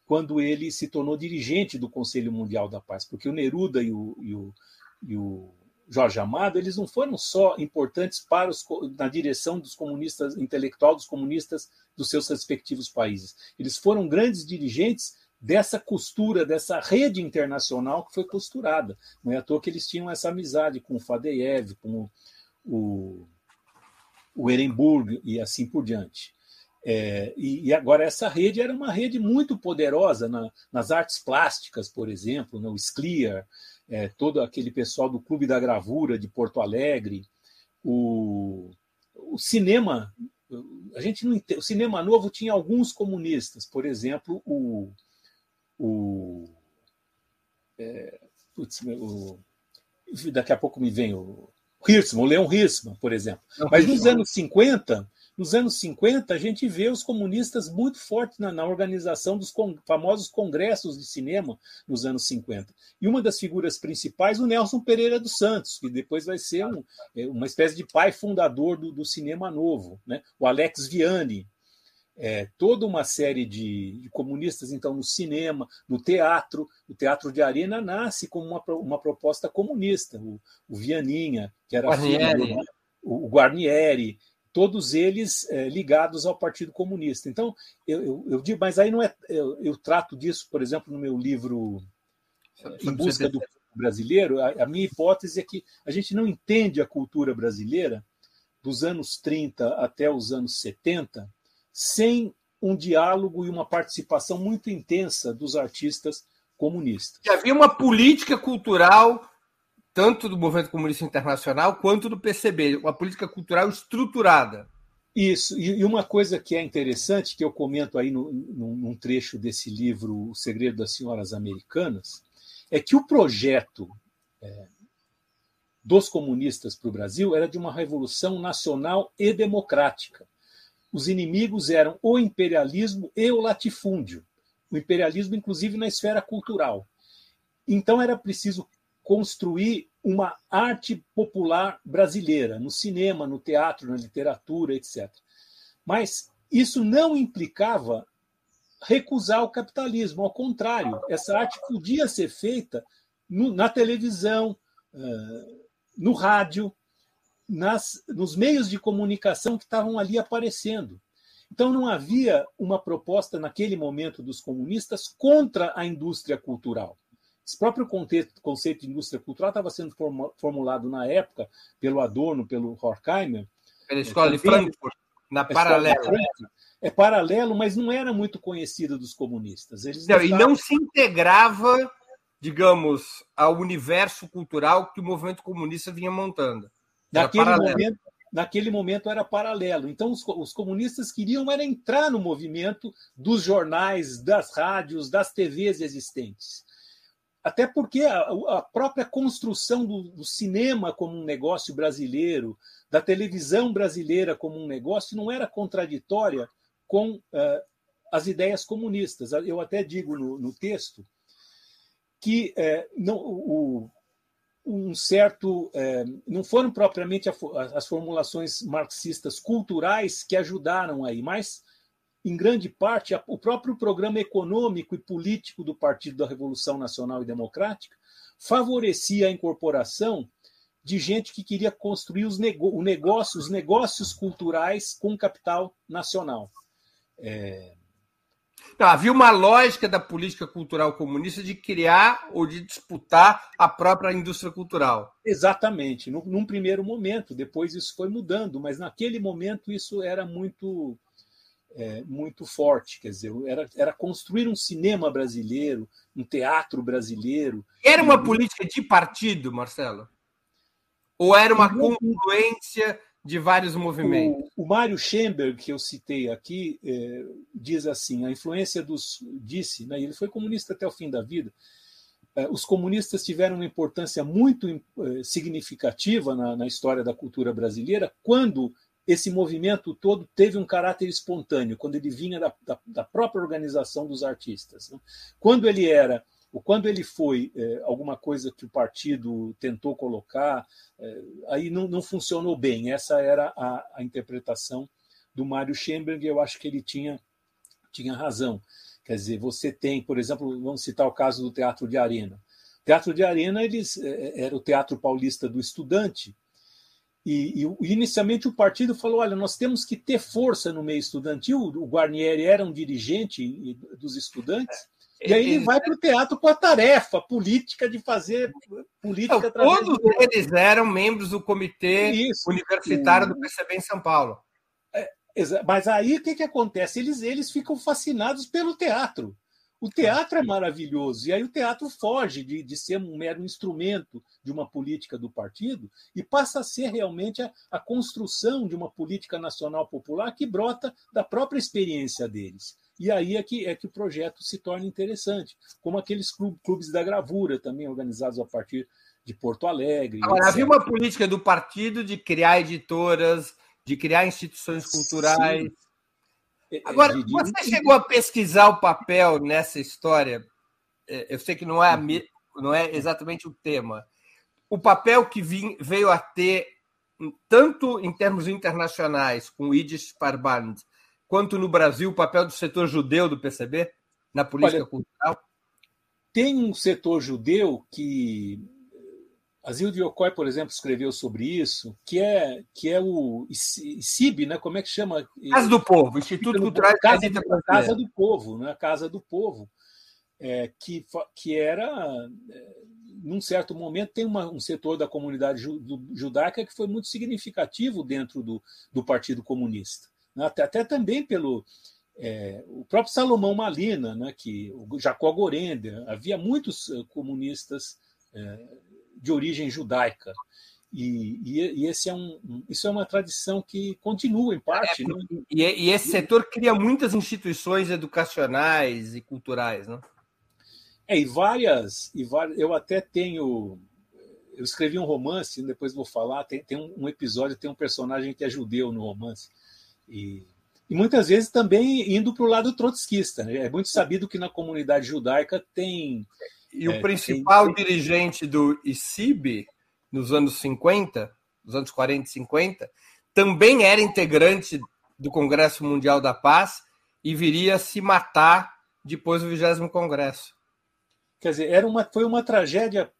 quando ele se tornou dirigente do Conselho Mundial da Paz, porque o Neruda e o, e o, e o Jorge Amado, eles não foram só importantes para os, na direção dos comunistas, intelectual dos comunistas dos seus respectivos países. Eles foram grandes dirigentes dessa costura, dessa rede internacional que foi costurada. Não é à toa que eles tinham essa amizade com o Fadeev, com o, o Ehrenburg e assim por diante. É, e, e, agora essa rede era uma rede muito poderosa na, nas artes plásticas, por exemplo, né, o Scliar, é, todo aquele pessoal do Clube da Gravura de Porto Alegre, o, o cinema, a gente não o cinema novo tinha alguns comunistas, por exemplo, o o, é, putz, o daqui a pouco me vem o Hirschman, o Leon Hirschman, por exemplo. Mas nos anos 50, nos anos 50, a gente vê os comunistas muito fortes na, na organização dos con, famosos congressos de cinema nos anos 50. E uma das figuras principais, o Nelson Pereira dos Santos, que depois vai ser um, é, uma espécie de pai fundador do, do cinema novo. Né? O Alex Vianney, é, toda uma série de, de, comunistas, então, no cinema, no teatro. O teatro de arena nasce como uma, uma proposta comunista. O, o Vianinha, que era Guarnieri. filho, o, o Guarnieri, todos eles é, ligados ao Partido Comunista. Então, eu, eu, eu, digo, mas aí não é. Eu, eu, trato disso, por exemplo, no meu livro Em Busca do Brasileiro. A, a minha hipótese é que a gente não entende a cultura brasileira dos anos 30 até os anos 70 sem um diálogo e uma participação muito intensa dos artistas comunistas. E havia uma política cultural, tanto do Movimento Comunista Internacional quanto do PCB, uma política cultural estruturada. Isso, e uma coisa que é interessante, que eu comento aí no, num trecho desse livro O Segredo das Senhoras Americanas, é que o projeto é, dos comunistas para o Brasil era de uma revolução nacional e democrática os inimigos eram o imperialismo e o latifúndio. O imperialismo, inclusive, na esfera cultural. Então, era preciso construir uma arte popular brasileira, no cinema, no teatro, na literatura, etc. Mas isso não implicava recusar o capitalismo, ao contrário, essa arte podia ser feita no, na televisão, uh, no rádio, nas, nos meios de comunicação que estavam ali aparecendo. Então, não havia uma proposta naquele momento dos comunistas contra a indústria cultural. Esse próprio conceito de indústria cultural estava sendo formulado na época pelo Adorno, pelo Horkheimer. Pela escola de Frankfurt, na paralela. É paralelo, mas não era muito conhecido dos comunistas. Eles não, E não se integrava, digamos, ao universo cultural que o movimento comunista vinha montando. Naquele momento, naquele momento era paralelo. Então, os, os, comunistas queriam era entrar no movimento dos jornais, das rádios, das TVs existentes. Até porque a, a própria construção do, do, cinema como um negócio brasileiro, da televisão brasileira como um negócio, não era contraditória com uh, as ideias comunistas. Eu até digo no, no texto que uh, não, o, um certo. É, não foram propriamente a, as formulações marxistas culturais que ajudaram aí, mas, em grande parte, a, o próprio programa econômico e político do Partido da Revolução Nacional e Democrática favorecia a incorporação de gente que queria construir os, nego, o negócio, os negócios culturais com capital nacional. É, não, havia uma lógica da política cultural comunista de criar ou de disputar a própria indústria cultural. Exatamente, num, num primeiro momento, depois isso foi mudando, mas naquele momento isso era muito é, muito forte, quer dizer, era, era construir um cinema brasileiro, um teatro brasileiro. Era uma política de partido, Marcelo? Ou era uma confluência de vários movimentos. O, o Mário Schemberg, que eu citei aqui, é, diz assim: a influência dos. disse, né, ele foi comunista até o fim da vida. É, os comunistas tiveram uma importância muito é, significativa na, na história da cultura brasileira quando esse movimento todo teve um caráter espontâneo, quando ele vinha da, da, da própria organização dos artistas. Né? Quando ele era ou quando ele foi é, alguma coisa que o partido tentou colocar, é, aí não, não, funcionou bem. Essa era a, a interpretação do Mário Schemberg, eu acho que ele tinha, tinha razão. Quer dizer, você tem, por exemplo, vamos citar o caso do Teatro de Arena. O Teatro de Arena eles, é, era o Teatro Paulista do Estudante, e, e, inicialmente o partido falou: olha, nós temos que ter força no meio estudantil. O Guarnieri era um dirigente dos estudantes, e aí ele vai para o teatro com a tarefa política de fazer política. Não, todos eles eram membros do comitê Isso. universitário do PCB em São Paulo. É, mas aí o que, que acontece? Eles, eles ficam fascinados pelo teatro. O teatro é maravilhoso, e aí o teatro foge de, de ser um mero instrumento de uma política do partido e passa a ser realmente a, a construção de uma política nacional popular que brota da própria experiência deles. E aí é que, é que o projeto se torna interessante, como aqueles clubes da gravura, também organizados a partir de Porto Alegre. Agora, havia uma política do partido de criar editoras, de criar instituições culturais. Sim. É, é, Agora, você chegou a pesquisar o papel nessa história? É, eu sei que não é, não é exatamente o tema. O papel que veio a ter, tanto em termos internacionais, com o Yiddish Parband, quanto no Brasil o papel do setor judeu do PCB na política Olha, cultural? Tem um setor judeu que Asil Diocói, por exemplo, escreveu sobre isso, que é que é o ICIB, né? Como é que chama? Casa do Povo, Instituto Cultural Casa, do, Casa do Povo, né? Casa do Povo, é, que que era é, num certo momento tem uma, um setor da comunidade judaica que foi muito significativo dentro do, do Partido Comunista? Até, até também pelo é, o próprio Salomão Malina, né, que o Jacó Gorender, havia muitos eh, comunistas é, de origem judaica. E, e, e, esse é um, isso é uma tradição que continua, em parte. É, né? e, e, esse setor cria muitas instituições educacionais e culturais. Né? É, e várias, e várias. Eu até tenho. Eu escrevi um romance, depois vou falar. Tem, tem um episódio, tem um personagem que é judeu no romance. E, e muitas vezes também indo para o lado trotskista. Né? É muito sabido que na comunidade judaica tem. E é, o principal tem... dirigente do ICIB, nos anos 50, nos anos 40 e 50, também era integrante do Congresso Mundial da Paz e viria a se matar depois do 20 Congresso. Quer dizer, era uma, foi uma tragédia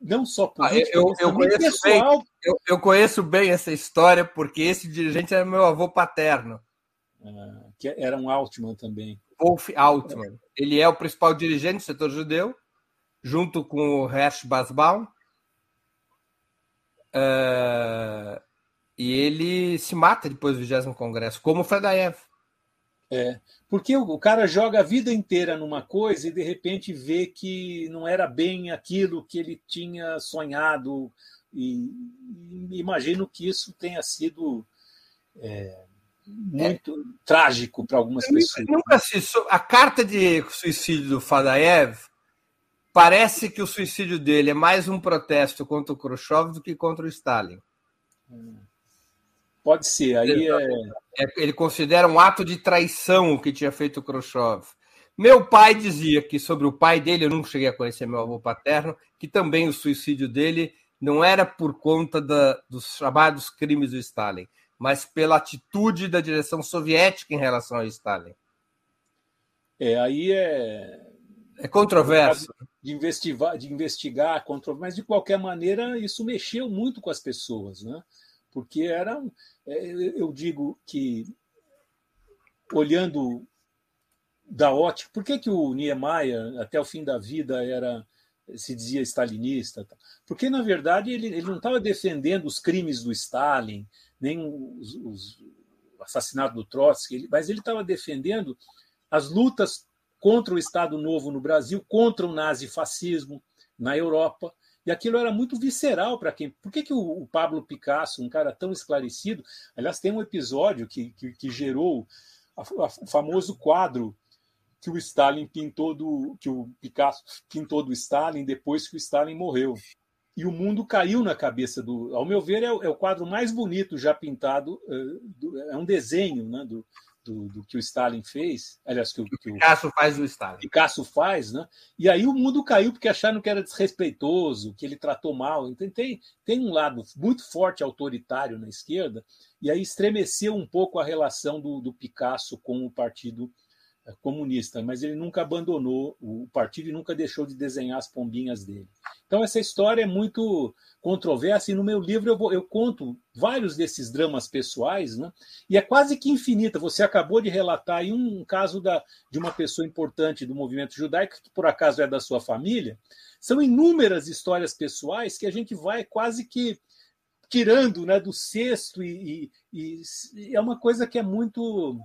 não só ah, política, ah, eu, eu, conheço pessoal. Bem, eu, eu, conheço bem essa história, porque esse dirigente era meu avô paterno. Ah, que era um Altman também. Wolf Altman. Ele é o principal dirigente do setor judeu, junto com o Hersch Basbaum. Uh, e ele se mata depois do 20 Congresso, como o Fedaev. É, porque o cara joga a vida inteira numa coisa e de repente vê que não era bem aquilo que ele tinha sonhado. E, e imagino que isso tenha sido é, muito é. trágico para algumas pessoas. Nunca se, a carta de suicídio do Fadaev parece que o suicídio dele é mais um protesto contra o Khrushchev do que contra o Stalin. Pode ser. Aí é... é... Ele considera um ato de traição o que tinha feito Khrushchev. Meu pai dizia que sobre o pai dele, eu não cheguei a conhecer meu avô paterno, que também o suicídio dele não era por conta da, dos chamados crimes do Stalin, mas pela atitude da direção soviética em relação ao Stalin. É, aí é. É controverso. De investigar, de investigar, mas de qualquer maneira isso mexeu muito com as pessoas, né? Porque era é, eu digo que, olhando da ótica, por que, que o Niemeyer, até o fim da vida, era se dizia stalinista? Porque, na verdade, ele, ele não estava defendendo os crimes do Stalin, nem os, os, o assassinato do Trotsky, mas ele estava defendendo as lutas contra o Estado Novo no Brasil, contra o nazifascismo na Europa, E aquilo era muito visceral para quem. Por que, que o, o, Pablo Picasso, um cara tão esclarecido, aliás, tem um episódio que, que, que gerou o famoso quadro que o Stalin pintou do. que o Picasso pintou do Stalin depois que o Stalin morreu. E o mundo caiu na cabeça do. Ao meu ver, é o, é o quadro mais bonito já pintado. Do, é um desenho né, do, do, do, que o Stalin fez, aliás, que, que o Picasso faz o Stalin. Picasso faz, né? E aí o mundo caiu porque acharam que era desrespeitoso, que ele tratou mal. Então tem, tem um lado muito forte autoritário na esquerda, e aí estremeceu um pouco a relação do, do Picasso com o Partido comunista, mas ele nunca abandonou o partido e nunca deixou de desenhar as pombinhas dele. Então essa história é muito controversa e no meu livro eu, vou, eu conto vários desses dramas pessoais, né? E é quase que infinita. Você acabou de relatar aí um caso da, de uma pessoa importante do movimento judaico que por acaso é da sua família. São inúmeras histórias pessoais que a gente vai quase que tirando, né, do cesto e, e, e é uma coisa que é muito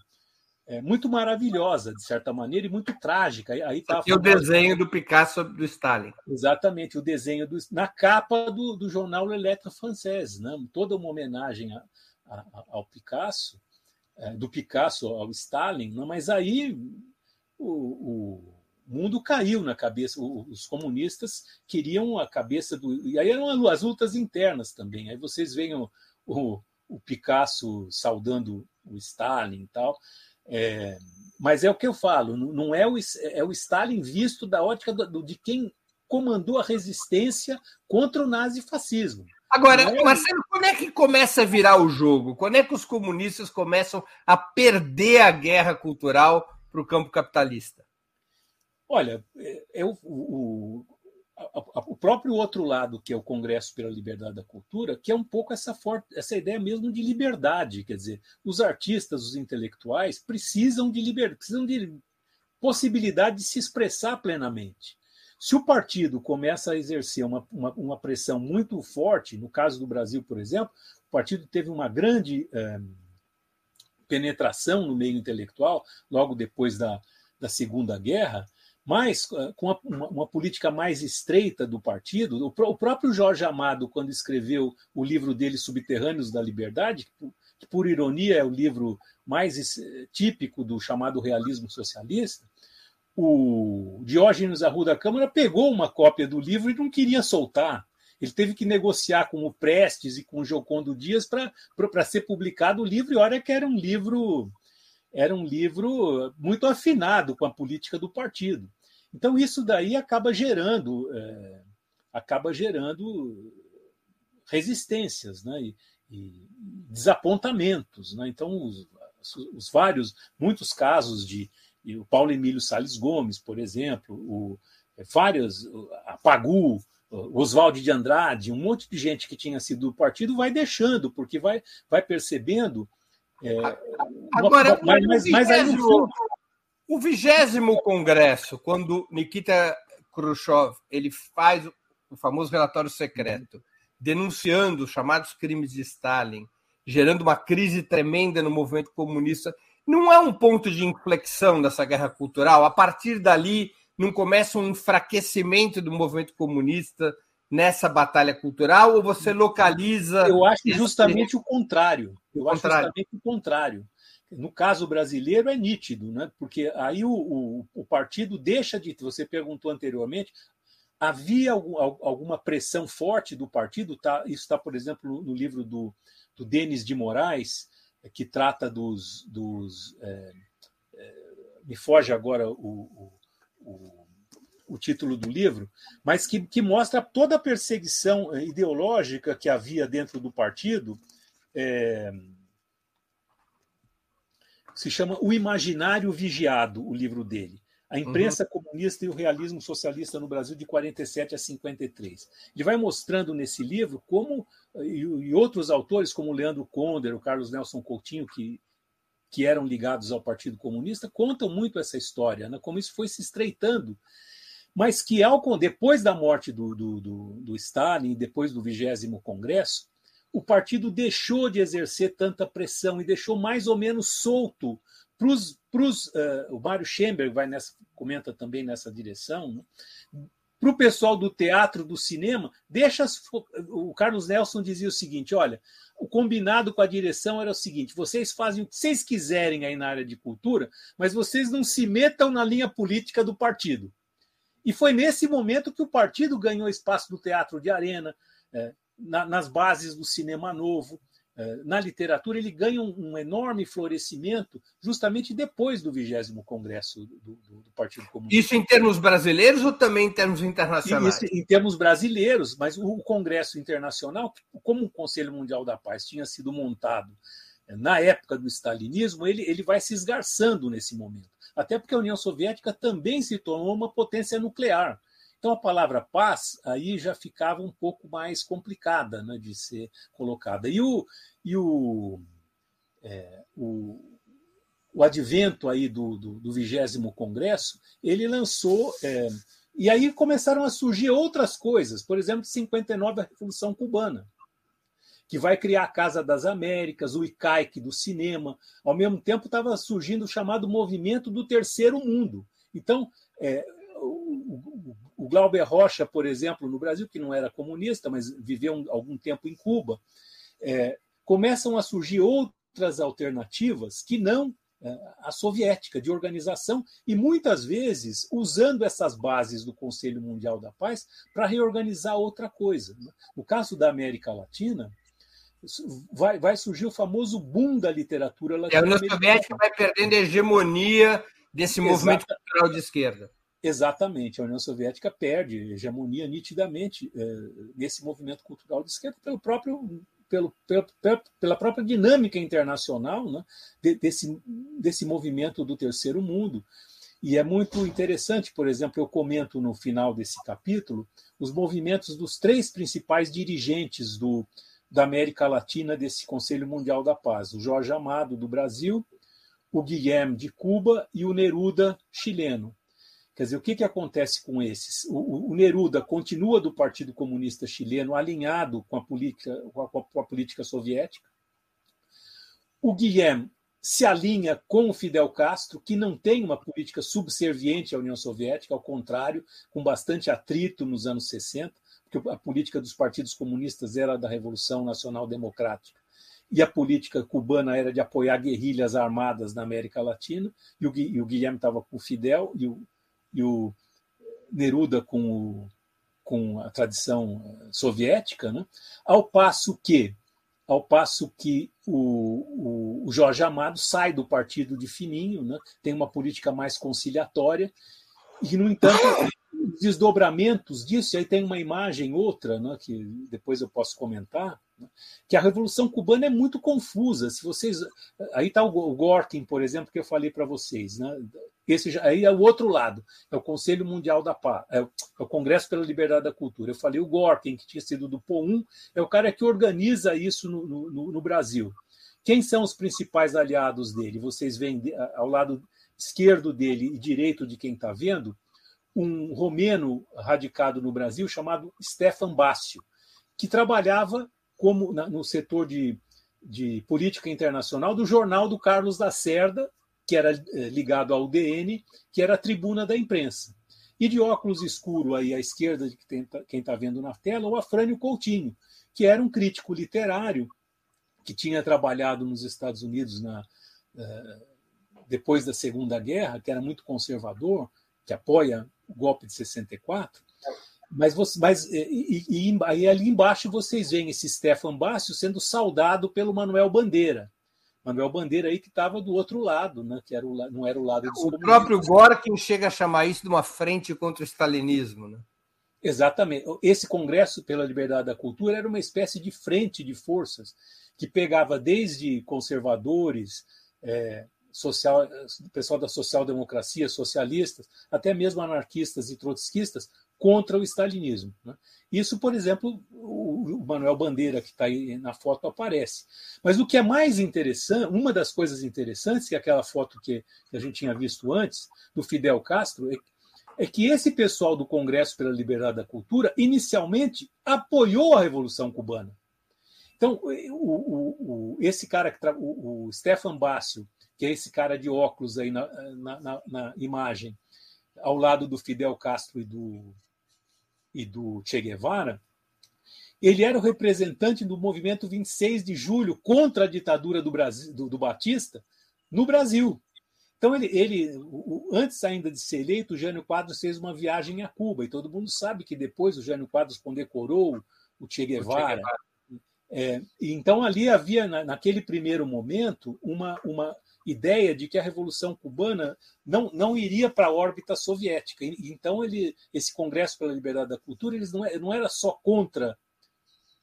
é, muito maravilhosa, de certa maneira, e muito trágica. Aí tá e o desenho do Picasso do Stalin. Exatamente, o desenho do, na capa do, do jornal Le Lettre Française, né? toda uma homenagem a, a, ao Picasso, é, do Picasso ao Stalin, né? mas aí o, o mundo caiu na cabeça. Os comunistas queriam a cabeça do. E aí eram as lutas internas também. Aí vocês veem o, o, o Picasso saudando o Stalin e tal. É, mas é o que eu falo, não é o, é o Stalin visto da ótica do, de quem comandou a resistência contra o nazifascismo. Agora, é... Marcelo, quando é que começa a virar o jogo? Quando é que os comunistas começam a perder a guerra cultural para o campo capitalista? Olha, eu, o, o próprio outro lado, que é o Congresso pela Liberdade da Cultura, que é um pouco essa, forte, essa ideia mesmo de liberdade. Quer dizer, os artistas, os intelectuais precisam de liberdade, precisam de possibilidade de se expressar plenamente. Se o partido começa a exercer uma, uma, uma pressão muito forte, no caso do Brasil, por exemplo, o partido teve uma grande eh, penetração no meio intelectual logo depois da, da Segunda Guerra, mas eh, com uma, uma, política mais estreita do partido, o, o, próprio Jorge Amado, quando escreveu o livro dele Subterrâneos da Liberdade, que, que por ironia é o livro mais típico do chamado realismo socialista, o Diógenes Arruda Câmara pegou uma cópia do livro e não queria soltar. Ele teve que negociar com o Prestes e com o Jocondo Dias para ser publicado o livro, e olha que era um livro era um livro muito afinado com a política do partido. Então isso daí acaba gerando é, acaba gerando resistências, né? E, e desapontamentos, né? Então os, os, vários muitos casos de o Paulo Emílio Sales Gomes, por exemplo, o, várias a Pagu, Oswaldo de Andrade, um monte de gente que tinha sido do partido vai deixando porque vai vai percebendo é, Agora, mas, mas, mas o vigésimo congresso, quando Nikita Khrushchev ele faz o famoso relatório secreto, denunciando os chamados crimes de Stalin, gerando uma crise tremenda no movimento comunista, não é um ponto de inflexão dessa guerra cultural? A partir dali, não começa um enfraquecimento do movimento comunista nessa batalha cultural ou você localiza. Eu acho justamente o contrário. Eu acho justamente o contrário. No caso brasileiro é nítido, né? porque aí o, o, o partido deixa de. Você perguntou anteriormente, havia algum, alguma pressão forte do partido? Tá, isso está, por exemplo, no livro do, do Denis de Moraes, que trata dos. dos é, é, me foge agora o, o o título do livro, mas que, que mostra toda a perseguição eh, ideológica que havia dentro do partido. É, se chama O Imaginário Vigiado, o livro dele. A imprensa uhum. comunista e o realismo socialista no Brasil de 47 a 53. Ele vai mostrando nesse livro como, e, e outros autores, como Leandro Conder, o Carlos Nelson Coutinho, que, que eram ligados ao Partido Comunista, contam muito essa história, né? como isso foi se estreitando mas que ao, depois da morte do, do, do, do Stalin, depois do vigésimo congresso, o partido deixou de exercer tanta pressão e deixou mais ou menos solto para os. Uh, o Mário Schemberg vai nessa, comenta também nessa direção, né? Para o pessoal do teatro, do cinema, deixa. O Carlos Nelson dizia o seguinte: olha, o combinado com a direção era o seguinte: vocês fazem o que vocês quiserem aí na área de cultura, mas vocês não se metam na linha política do partido. E foi nesse momento que o partido ganhou espaço no teatro de arena, é, na, nas bases do cinema novo. É, na literatura, ele ganha um, um, enorme florescimento justamente depois do vigésimo congresso do, do, do, Partido Comunista. Isso em termos brasileiros ou também em termos internacionais? Isso em termos brasileiros, mas o, Congresso Internacional, como o Conselho Mundial da Paz tinha sido montado é, na época do stalinismo, ele, ele vai se esgarçando nesse momento. Até porque a União Soviética também se tornou uma potência nuclear. Então a palavra paz aí já ficava um pouco mais complicada né, de ser colocada. E o, e o, é, o, o advento aí do, do, 20 Congresso, ele lançou. É, e aí começaram a surgir outras coisas, por exemplo, de 59 a Revolução Cubana, que vai criar a Casa das Américas, o ICAIC do cinema. Ao mesmo tempo estava surgindo o chamado movimento do terceiro mundo. Então, é, o, o Glauber Rocha, por exemplo, no Brasil, que não era comunista, mas viveu algum tempo em Cuba, é, começam a surgir outras alternativas que não é, a soviética, de organização, e muitas vezes usando essas bases do Conselho Mundial da Paz para reorganizar outra coisa. No caso da América Latina, vai, vai surgir o famoso boom da literatura latino-americana. A União Soviética vai perdendo a hegemonia desse Exato. movimento cultural de esquerda. Exatamente, a União Soviética perde hegemonia nitidamente é, nesse movimento cultural de esquerda pelo próprio, pelo, pelo, pela própria dinâmica internacional né, desse, desse movimento do terceiro mundo. E é muito interessante, por exemplo, eu comento no final desse capítulo os movimentos dos três principais dirigentes do, da América Latina desse Conselho Mundial da Paz: o Jorge Amado, do Brasil, o Guilherme, de Cuba, e o Neruda, chileno. Quer dizer, o que, que acontece com esses? O, o, Neruda continua do Partido Comunista Chileno alinhado com a política, com a, com a política soviética. O Guilherme se alinha com o Fidel Castro, que não tem uma política subserviente à União Soviética, ao contrário, com bastante atrito nos anos 60, porque a política dos partidos comunistas era da Revolução Nacional Democrática e a política cubana era de apoiar guerrilhas armadas na América Latina, e o, Guilherme estava com o Fidel, e o, e o Neruda com, o, com a tradição eh, soviética, né? ao passo que ao passo que o, o, Jorge Amado sai do partido de Fininho, né? tem uma política mais conciliatória, e, no entanto, desdobramentos disso, e aí tem uma imagem outra, né, que depois eu posso comentar, né, que a Revolução Cubana é muito confusa. Se vocês, aí está o Gorkin, por exemplo, que eu falei para vocês, né, esse aí é o outro lado, é o Conselho Mundial da Paz, é, é o Congresso pela Liberdade da Cultura. Eu falei o Gorkin, que tinha sido do PO1, é o cara que organiza isso no, no, no Brasil. Quem são os principais aliados dele? Vocês veem ao lado esquerdo dele e direito de quem está vendo, um romeno radicado no Brasil chamado Stefan Bassio, que trabalhava como no setor de, de política internacional do jornal do Carlos Lacerda, que era eh, ligado ao DN, que era a tribuna da imprensa. E de óculos escuro aí à esquerda de quem está vendo na tela, o Afrânio Coutinho, que era um crítico literário que tinha trabalhado nos Estados Unidos na, eh, depois da Segunda Guerra, que era muito conservador, que apoia golpe de 64. Mas, você, mas e, e, e, ali embaixo vocês veem esse Stefan Bassio sendo saudado pelo Manuel Bandeira, Manuel Bandeira aí que estava do outro lado, né? que era o, não era o lado dos O próprio Gorkin chega a chamar isso de uma frente contra o stalinismo. Né? Exatamente. Esse Congresso pela Liberdade da Cultura era uma espécie de frente de forças que pegava desde conservadores, é, social, pessoal da social-democracia, socialistas, até mesmo anarquistas e trotskistas, contra o stalinismo. Né? Isso, por exemplo, o Manuel Bandeira, que está aí na foto, aparece. Mas o que é mais interessante, uma das coisas interessantes, que é aquela foto que, a gente tinha visto antes, do Fidel Castro, é, é que esse pessoal do Congresso pela Liberdade da Cultura inicialmente apoiou a Revolução Cubana. Então, o, o, o, esse cara, que o, Stefan Bassio, que é esse cara de óculos aí na, na, na, na imagem, ao lado do Fidel Castro e do e do Che Guevara, ele era o representante do movimento 26 de julho contra a ditadura do, Brasil, do, do Batista no Brasil. Então, ele, ele antes ainda de ser eleito, o Jânio Quadros fez uma viagem a Cuba, e todo mundo sabe que depois o Jânio Quadros condecorou o Che Guevara. O che Guevara. É, então, ali havia, naquele primeiro momento, uma, uma ideia de que a Revolução Cubana não, não iria para a órbita soviética. Então, ele, esse Congresso pela Liberdade da Cultura eles não, é, não era só contra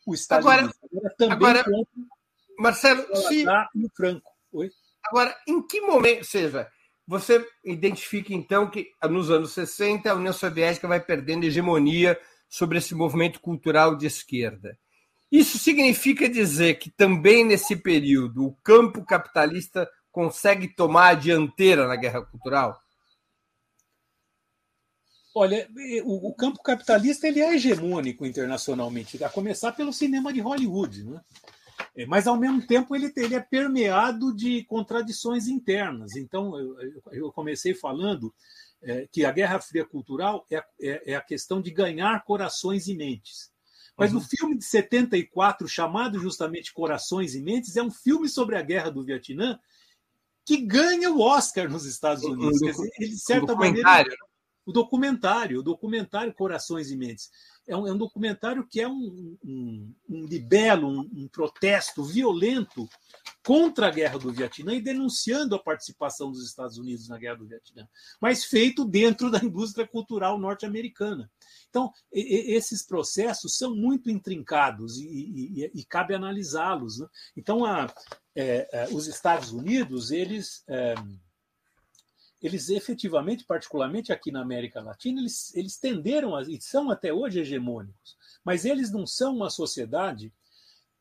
o Estado, agora, era também agora, contra Marcelo, o se... e o Franco. Oi? Agora, em que momento, seja, você identifica então que nos anos 60 a União Soviética vai perdendo hegemonia sobre esse movimento cultural de esquerda. Isso significa dizer que também nesse período o campo capitalista consegue tomar a dianteira na guerra cultural? Olha, o, campo capitalista ele é hegemônico internacionalmente, a começar pelo cinema de Hollywood. Né? É, mas, ao mesmo tempo, ele, ele é permeado de contradições internas. Então, eu, eu comecei falando é, que a Guerra Fria Cultural é, é, é, a questão de ganhar corações e mentes. Mas uhum. o filme de 74, chamado justamente Corações e Mentes, é um filme sobre a Guerra do Vietnã que ganha o Oscar nos Estados Unidos. Quer dizer, ele, de certa maneira, o documentário, o documentário Corações e Mentes. É um, é um documentário que é um, um, um libelo, um, um, protesto violento contra a guerra do Vietnã e denunciando a participação dos Estados Unidos na guerra do Vietnã, mas feito dentro da indústria cultural norte-americana. Então, esses processos são muito intrincados e, e, e cabe analisá-los. Né? Então, a, é, é, os Estados Unidos, eles. É, eles efetivamente, particularmente aqui na América Latina, eles, eles tenderam a, e são até hoje hegemônicos, mas eles não são uma sociedade,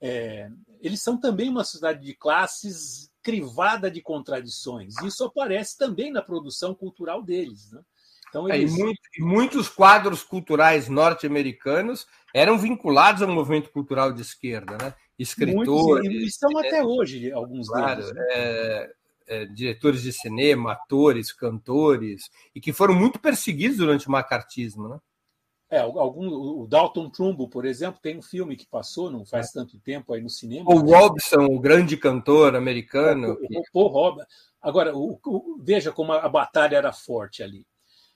é, eles são também uma sociedade de classes crivada de contradições. Isso aparece também na produção cultural deles. Né? Então, eles... é, e, muito, e muitos quadros culturais norte-americanos eram vinculados ao movimento cultural de esquerda, né? Escritores. Muitos, e são até hoje alguns claro, deles. Né? É, é, diretores de cinema, atores, cantores, e que foram muito perseguidos durante o macartismo, né? É, algum, o Dalton Trumbo, por exemplo, tem um filme que passou não faz é. tanto tempo aí no cinema. O Robson, o grande cantor americano. O, o, o Paul Rob... Agora, o, o, veja como a, a, batalha era forte ali.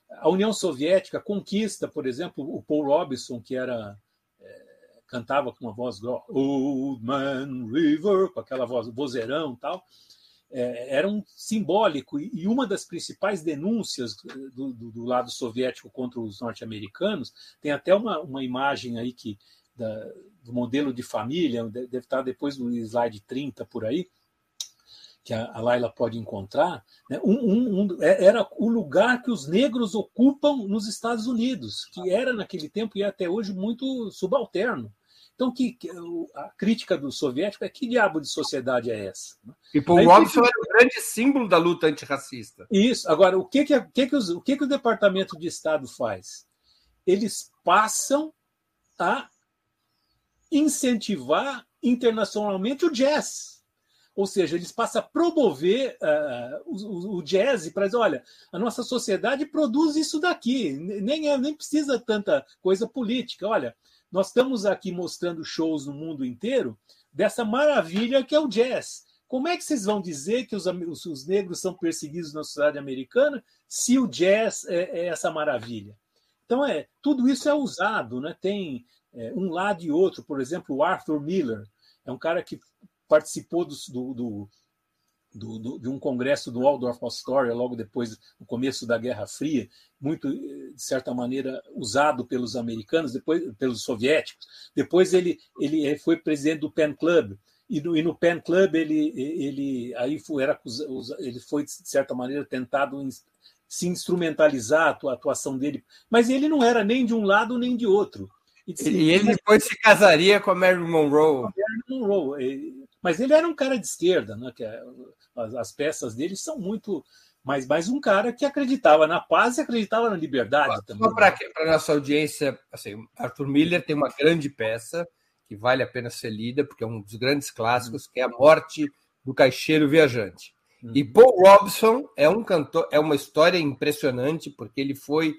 A União Soviética conquista, por exemplo, o Paul Robinson, que era é, cantava com uma voz Old Man River, com aquela voz vozeirão e tal é, era um simbólico e uma das principais denúncias do, do, do lado soviético contra os norte-americanos tem até uma, uma imagem aí que da, do modelo de família deve estar depois do slide 30 por aí que a, a Laila pode encontrar né? um, um, um, é, era o lugar que os negros ocupam nos Estados Unidos que era naquele tempo e é até hoje muito subalterno então, que, a crítica do soviético é que diabo de sociedade é essa? E Paul Robson era o grande símbolo da luta antirracista. Isso. Agora, o que, que, que, que, os, o que, que o Departamento de Estado faz? Eles passam a incentivar internacionalmente o jazz. Ou seja, eles passam a promover uh, o, o, jazz para dizer: olha, a nossa sociedade produz isso daqui, nem, é, nem precisa tanta coisa política. Olha, nós estamos aqui mostrando shows no mundo inteiro dessa maravilha que é o jazz. Como é que vocês vão dizer que os, os negros são perseguidos na sociedade americana se o jazz é, é essa maravilha? Então, é, tudo isso é usado, né? tem é, um lado e outro. Por exemplo, o Arthur Miller é um cara que participou do, do, do do, do, de um congresso do Waldorf Astoria, logo depois do começo da Guerra Fria, muito, de certa maneira, usado pelos americanos, depois pelos soviéticos. Depois ele, ele foi presidente do Pen Club, e no, e no Pen Club ele, ele, aí foi, era, ele foi, de certa maneira, tentado se instrumentalizar a atuação dele, mas ele não era nem de um lado nem de outro. E, ele depois se casaria com a Marilyn Monroe. Marilyn Monroe. Mas ele era um cara de esquerda, né? que é, as, as peças dele são muito. Mas mais um cara que acreditava na paz e acreditava na liberdade também. Só para a nossa audiência, assim, Arthur Miller tem uma grande peça que vale a pena ser lida, porque é um dos grandes clássicos, que é A Morte do Caixeiro Viajante. Hum. E Paul Robson é um cantor, é uma história impressionante, porque ele foi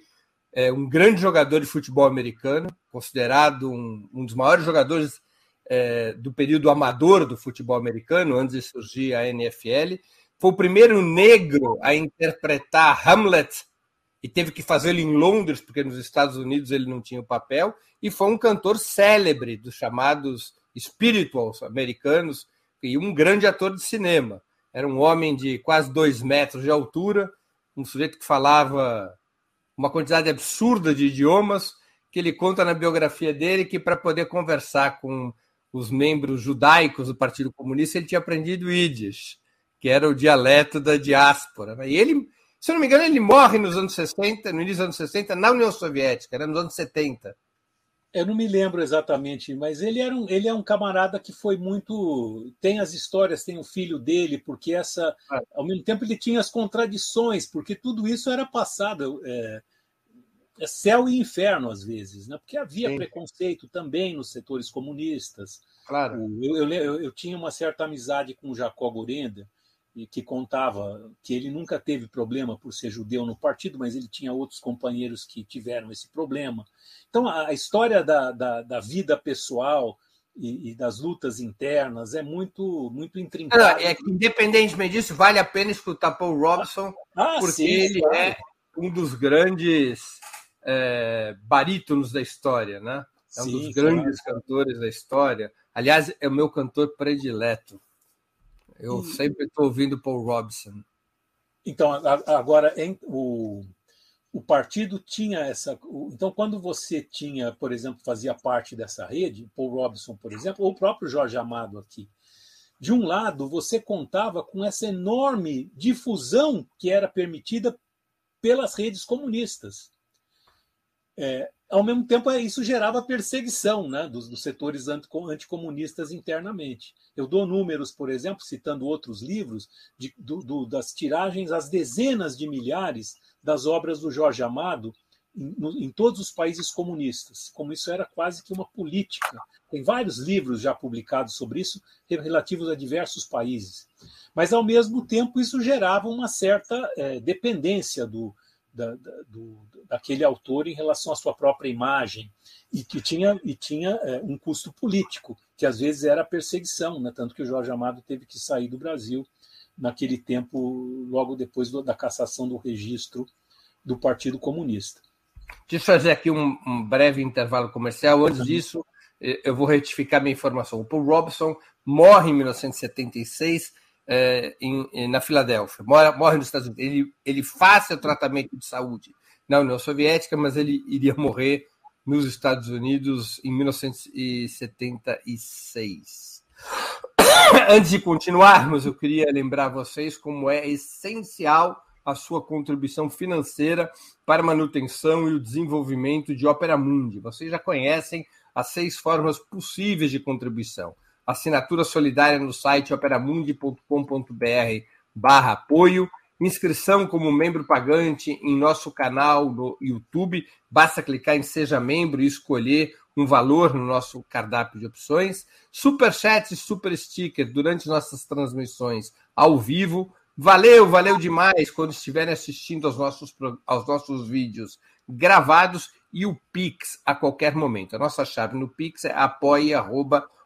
é um grande jogador de futebol americano, considerado um, um dos maiores jogadores é, do período amador do futebol americano, antes de surgir a NFL. Foi o primeiro negro a interpretar Hamlet e teve que fazê-lo em Londres, porque nos Estados Unidos ele não tinha o papel, e foi um cantor célebre dos chamados spirituals americanos e um grande ator de cinema. Era um homem de quase dois metros de altura, um sujeito que falava uma quantidade absurda de idiomas, que ele conta na biografia dele que para poder conversar com os membros judaicos do Partido Comunista ele tinha aprendido Yiddish, que era o dialeto da diáspora. Né? E ele se eu não me engano, ele morre nos anos 60, no início dos anos 60, na União Soviética, era nos anos 70. Eu não me lembro exatamente, mas ele, era um, ele é um camarada que foi muito. Tem as histórias, tem o filho dele, porque essa. Ah. Ao mesmo tempo, ele tinha as contradições, porque tudo isso era passado. É, é céu e inferno, às vezes, né? porque havia Sim. preconceito também nos setores comunistas. Claro. Eu, eu, eu, eu tinha uma certa amizade com o Jacó Gorenda, e que contava que ele nunca teve problema por ser judeu no partido, mas ele tinha outros companheiros que tiveram esse problema. Então, a história da, da, da vida pessoal e, e, das lutas internas é muito muito intrincada. É, independentemente disso, vale a pena escutar Paul Robson, ah, porque sim, ele claro. é um dos grandes é, barítonos da história, né? É um sim, dos grandes claro. cantores da história. Aliás, é o meu cantor predileto. Eu e... sempre estou ouvindo Paul Robson. Então, agora, em, o, o partido tinha essa. Então, quando você tinha, por exemplo, fazia parte dessa rede, Paul Robson, por exemplo, ou o próprio Jorge Amado aqui, de um lado, você contava com essa enorme difusão que era permitida pelas redes comunistas. É, ao mesmo tempo, é, isso gerava perseguição né, dos, dos setores anticomunistas internamente. Eu dou números, por exemplo, citando outros livros, de, do, do, das tiragens às dezenas de milhares das obras do Jorge Amado em, no, em, todos os países comunistas, como isso era quase que uma política. Tem vários livros já publicados sobre isso, relativos a diversos países. Mas, ao mesmo tempo, isso gerava uma certa é, dependência do, da, da, do, daquele autor em relação à sua própria imagem e que tinha, e tinha é, um custo político, que às vezes era perseguição, né? tanto que o Jorge Amado teve que sair do Brasil naquele tempo, logo depois do, da cassação do registro do Partido Comunista. Deixa eu fazer aqui um, um breve intervalo comercial. Antes disso, eu vou retificar minha informação. O Paul Robson morre em 1976 é, em, na Filadélfia, morre, morre nos Estados Unidos. Ele, ele faz seu tratamento de saúde na União Soviética, mas ele iria morrer nos Estados Unidos em 1976. Antes de continuarmos, eu queria lembrar vocês como é essencial a sua contribuição financeira para a manutenção e o desenvolvimento de Opera Mundi. Vocês já conhecem as seis formas possíveis de contribuição assinatura solidária no site operamundi.com.br barra apoio, inscrição como membro pagante em nosso canal no YouTube, basta clicar em Seja Membro e escolher um valor no nosso cardápio de opções, super chat e super sticker durante nossas transmissões ao vivo, Valeu, valeu demais quando estiverem assistindo aos nossos, aos nossos vídeos gravados e o Pix a qualquer momento. A nossa chave no Pix é apoia.com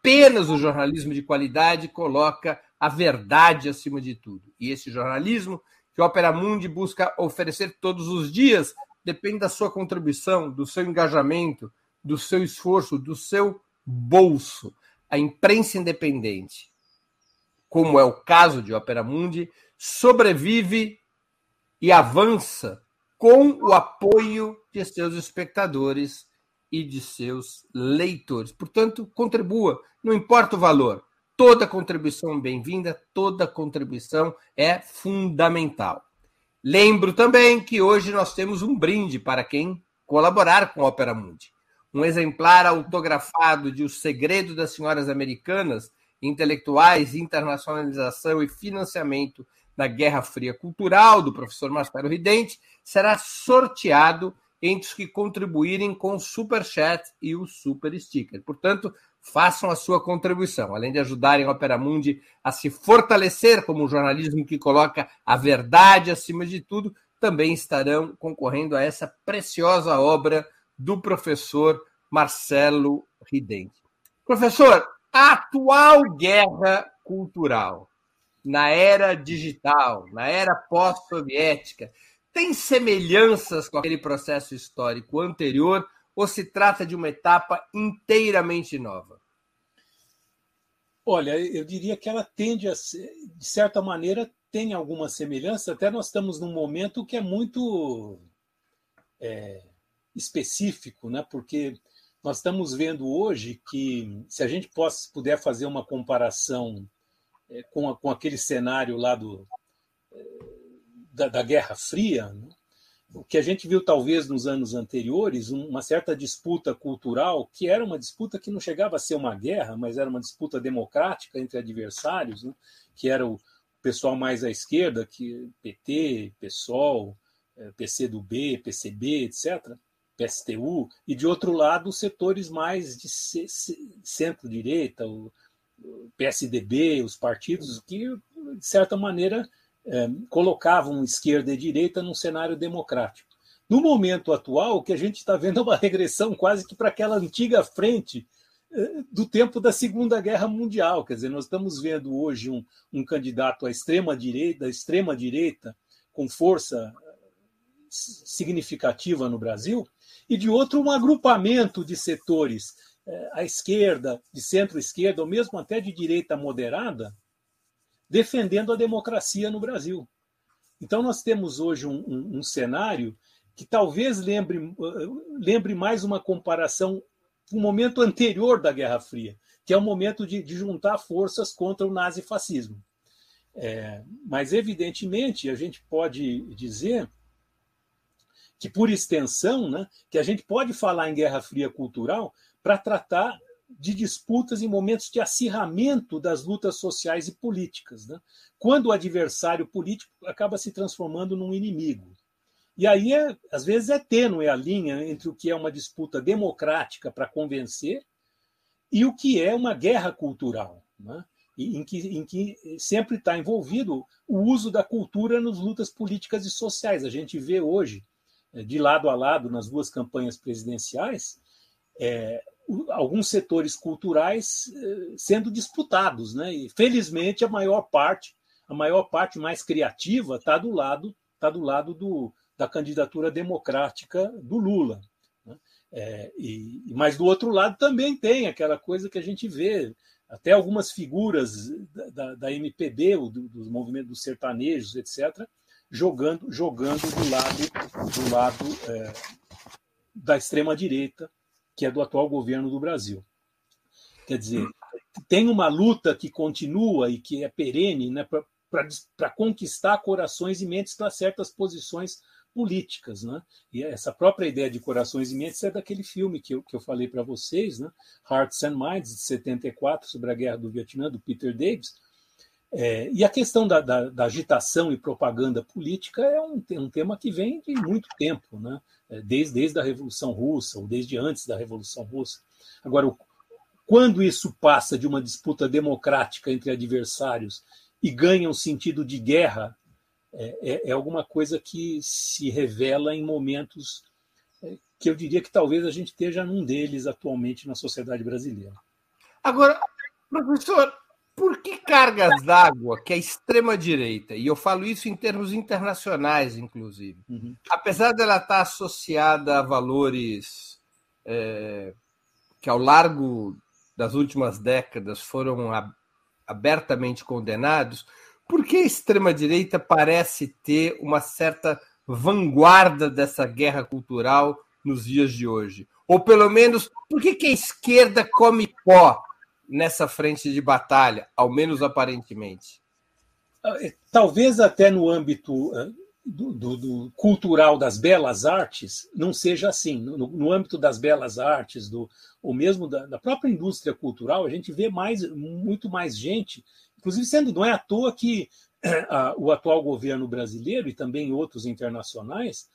apenas o jornalismo de qualidade coloca a verdade acima de tudo. E esse jornalismo que o Opera Mundi busca oferecer todos os dias depende da sua contribuição, do seu engajamento, do seu esforço, do seu bolso. A imprensa independente, como é o caso de Opera Mundi, sobrevive e avança com o apoio de seus espectadores e de seus leitores. Portanto, contribua, não importa o valor. Toda contribuição bem-vinda, toda contribuição é fundamental. Lembro também que hoje nós temos um brinde para quem colaborar com a Opera Mundi. Um exemplar autografado de O Segredo das Senhoras Americanas, Intelectuais, Internacionalização e Financiamento da Guerra Fria Cultural, do professor Marcelo Ridente, será sorteado entre os que contribuírem com o Super Chat e o Super Sticker. Portanto, façam a sua contribuição, além de ajudarem a Opera Mundi a se fortalecer como um jornalismo que coloca a verdade acima de tudo, também estarão concorrendo a essa preciosa obra do professor Marcelo Ridente. Professor, a atual guerra cultural na era digital, na era pós-soviética, tem semelhanças com aquele processo histórico anterior ou se trata de uma etapa inteiramente nova? Olha, eu diria que ela tende a ser, de certa maneira, tem alguma semelhança, até nós estamos num momento que é muito é, específico, né? porque nós estamos vendo hoje que, se a gente possa, puder fazer uma comparação é, com, a, com aquele cenário lá do, é, da, da Guerra Fria, né? o que a gente viu talvez nos anos anteriores, uma certa disputa cultural, que era uma disputa que não chegava a ser uma guerra, mas era uma disputa democrática entre adversários, né? que era o pessoal mais à esquerda, que PT, PSOL, é, PCdoB, PCB, etc., PSTU, e de outro lado os setores mais de centro-direita, o PSDB, os partidos que, de certa maneira, é, colocavam esquerda e direita num cenário democrático. No momento atual, o que a gente está vendo é uma regressão quase que para aquela antiga frente é, do tempo da Segunda Guerra Mundial. Quer dizer, nós estamos vendo hoje um, um candidato à extrema direita, extrema direita, com força significativa no Brasil, e de outro um agrupamento de setores à esquerda, de centro-esquerda, ou mesmo até de direita moderada, defendendo a democracia no Brasil. Então, nós temos hoje um, um, um cenário que talvez lembre, lembre mais uma comparação com o momento anterior da Guerra Fria, que é o momento de, de juntar forças contra o nazifascismo. É, mas, evidentemente, a gente pode dizer que, por extensão, né, que a gente pode falar em Guerra Fria cultural para tratar de disputas em momentos de acirramento das lutas sociais e políticas, né? quando o adversário político acaba se transformando num inimigo. E aí, é, às vezes, é tênue a linha entre o que é uma disputa democrática para convencer e o que é uma guerra cultural, né? em, que, em que sempre está envolvido o uso da cultura nas lutas políticas e sociais. A gente vê hoje, é, de lado a lado, nas duas campanhas presidenciais, é, alguns setores culturais eh, sendo disputados, né? E felizmente a maior parte, a maior parte mais criativa está do lado, está do lado do, da candidatura democrática do Lula. Né? É, e, mas do outro lado também tem aquela coisa que a gente vê, até algumas figuras da, da, MPB, do, dos movimentos dos sertanejos, etc., jogando, jogando do lado, do lado é, da extrema direita que é do atual governo do Brasil. Quer dizer, tem uma luta que continua e que é perene né, para conquistar corações e mentes para certas posições políticas. Né? E essa própria ideia de corações e mentes é daquele filme que eu, que eu falei para vocês, né? Hearts and Minds, de 74, sobre a guerra do Vietnã, do Peter Davis. É, e a questão da, da, da, agitação e propaganda política é um, um tema que vem de muito tempo. Né? É, desde, desde a Revolução Russa, ou desde antes da Revolução Russa. Agora, quando isso passa de uma disputa democrática entre adversários e ganha um sentido de guerra, é, é, é alguma coisa que se revela em momentos é, que eu diria que talvez a gente esteja num deles atualmente na sociedade brasileira. Agora, professor, por que cargas d'água que a extrema-direita, e eu falo isso em termos internacionais, inclusive, uhum. apesar dela estar associada a valores é, que ao largo das últimas décadas foram abertamente condenados, por que a extrema-direita parece ter uma certa vanguarda dessa guerra cultural nos dias de hoje? Ou pelo menos, por que, que a esquerda come pó nessa frente de batalha, ao menos aparentemente? Talvez até no âmbito ah, do, do, do, cultural das belas artes não seja assim. No, no âmbito das belas artes, do, ou mesmo da, da, própria indústria cultural, a gente vê mais, muito mais gente, inclusive sendo, não é à toa que a, o atual governo brasileiro e também outros internacionais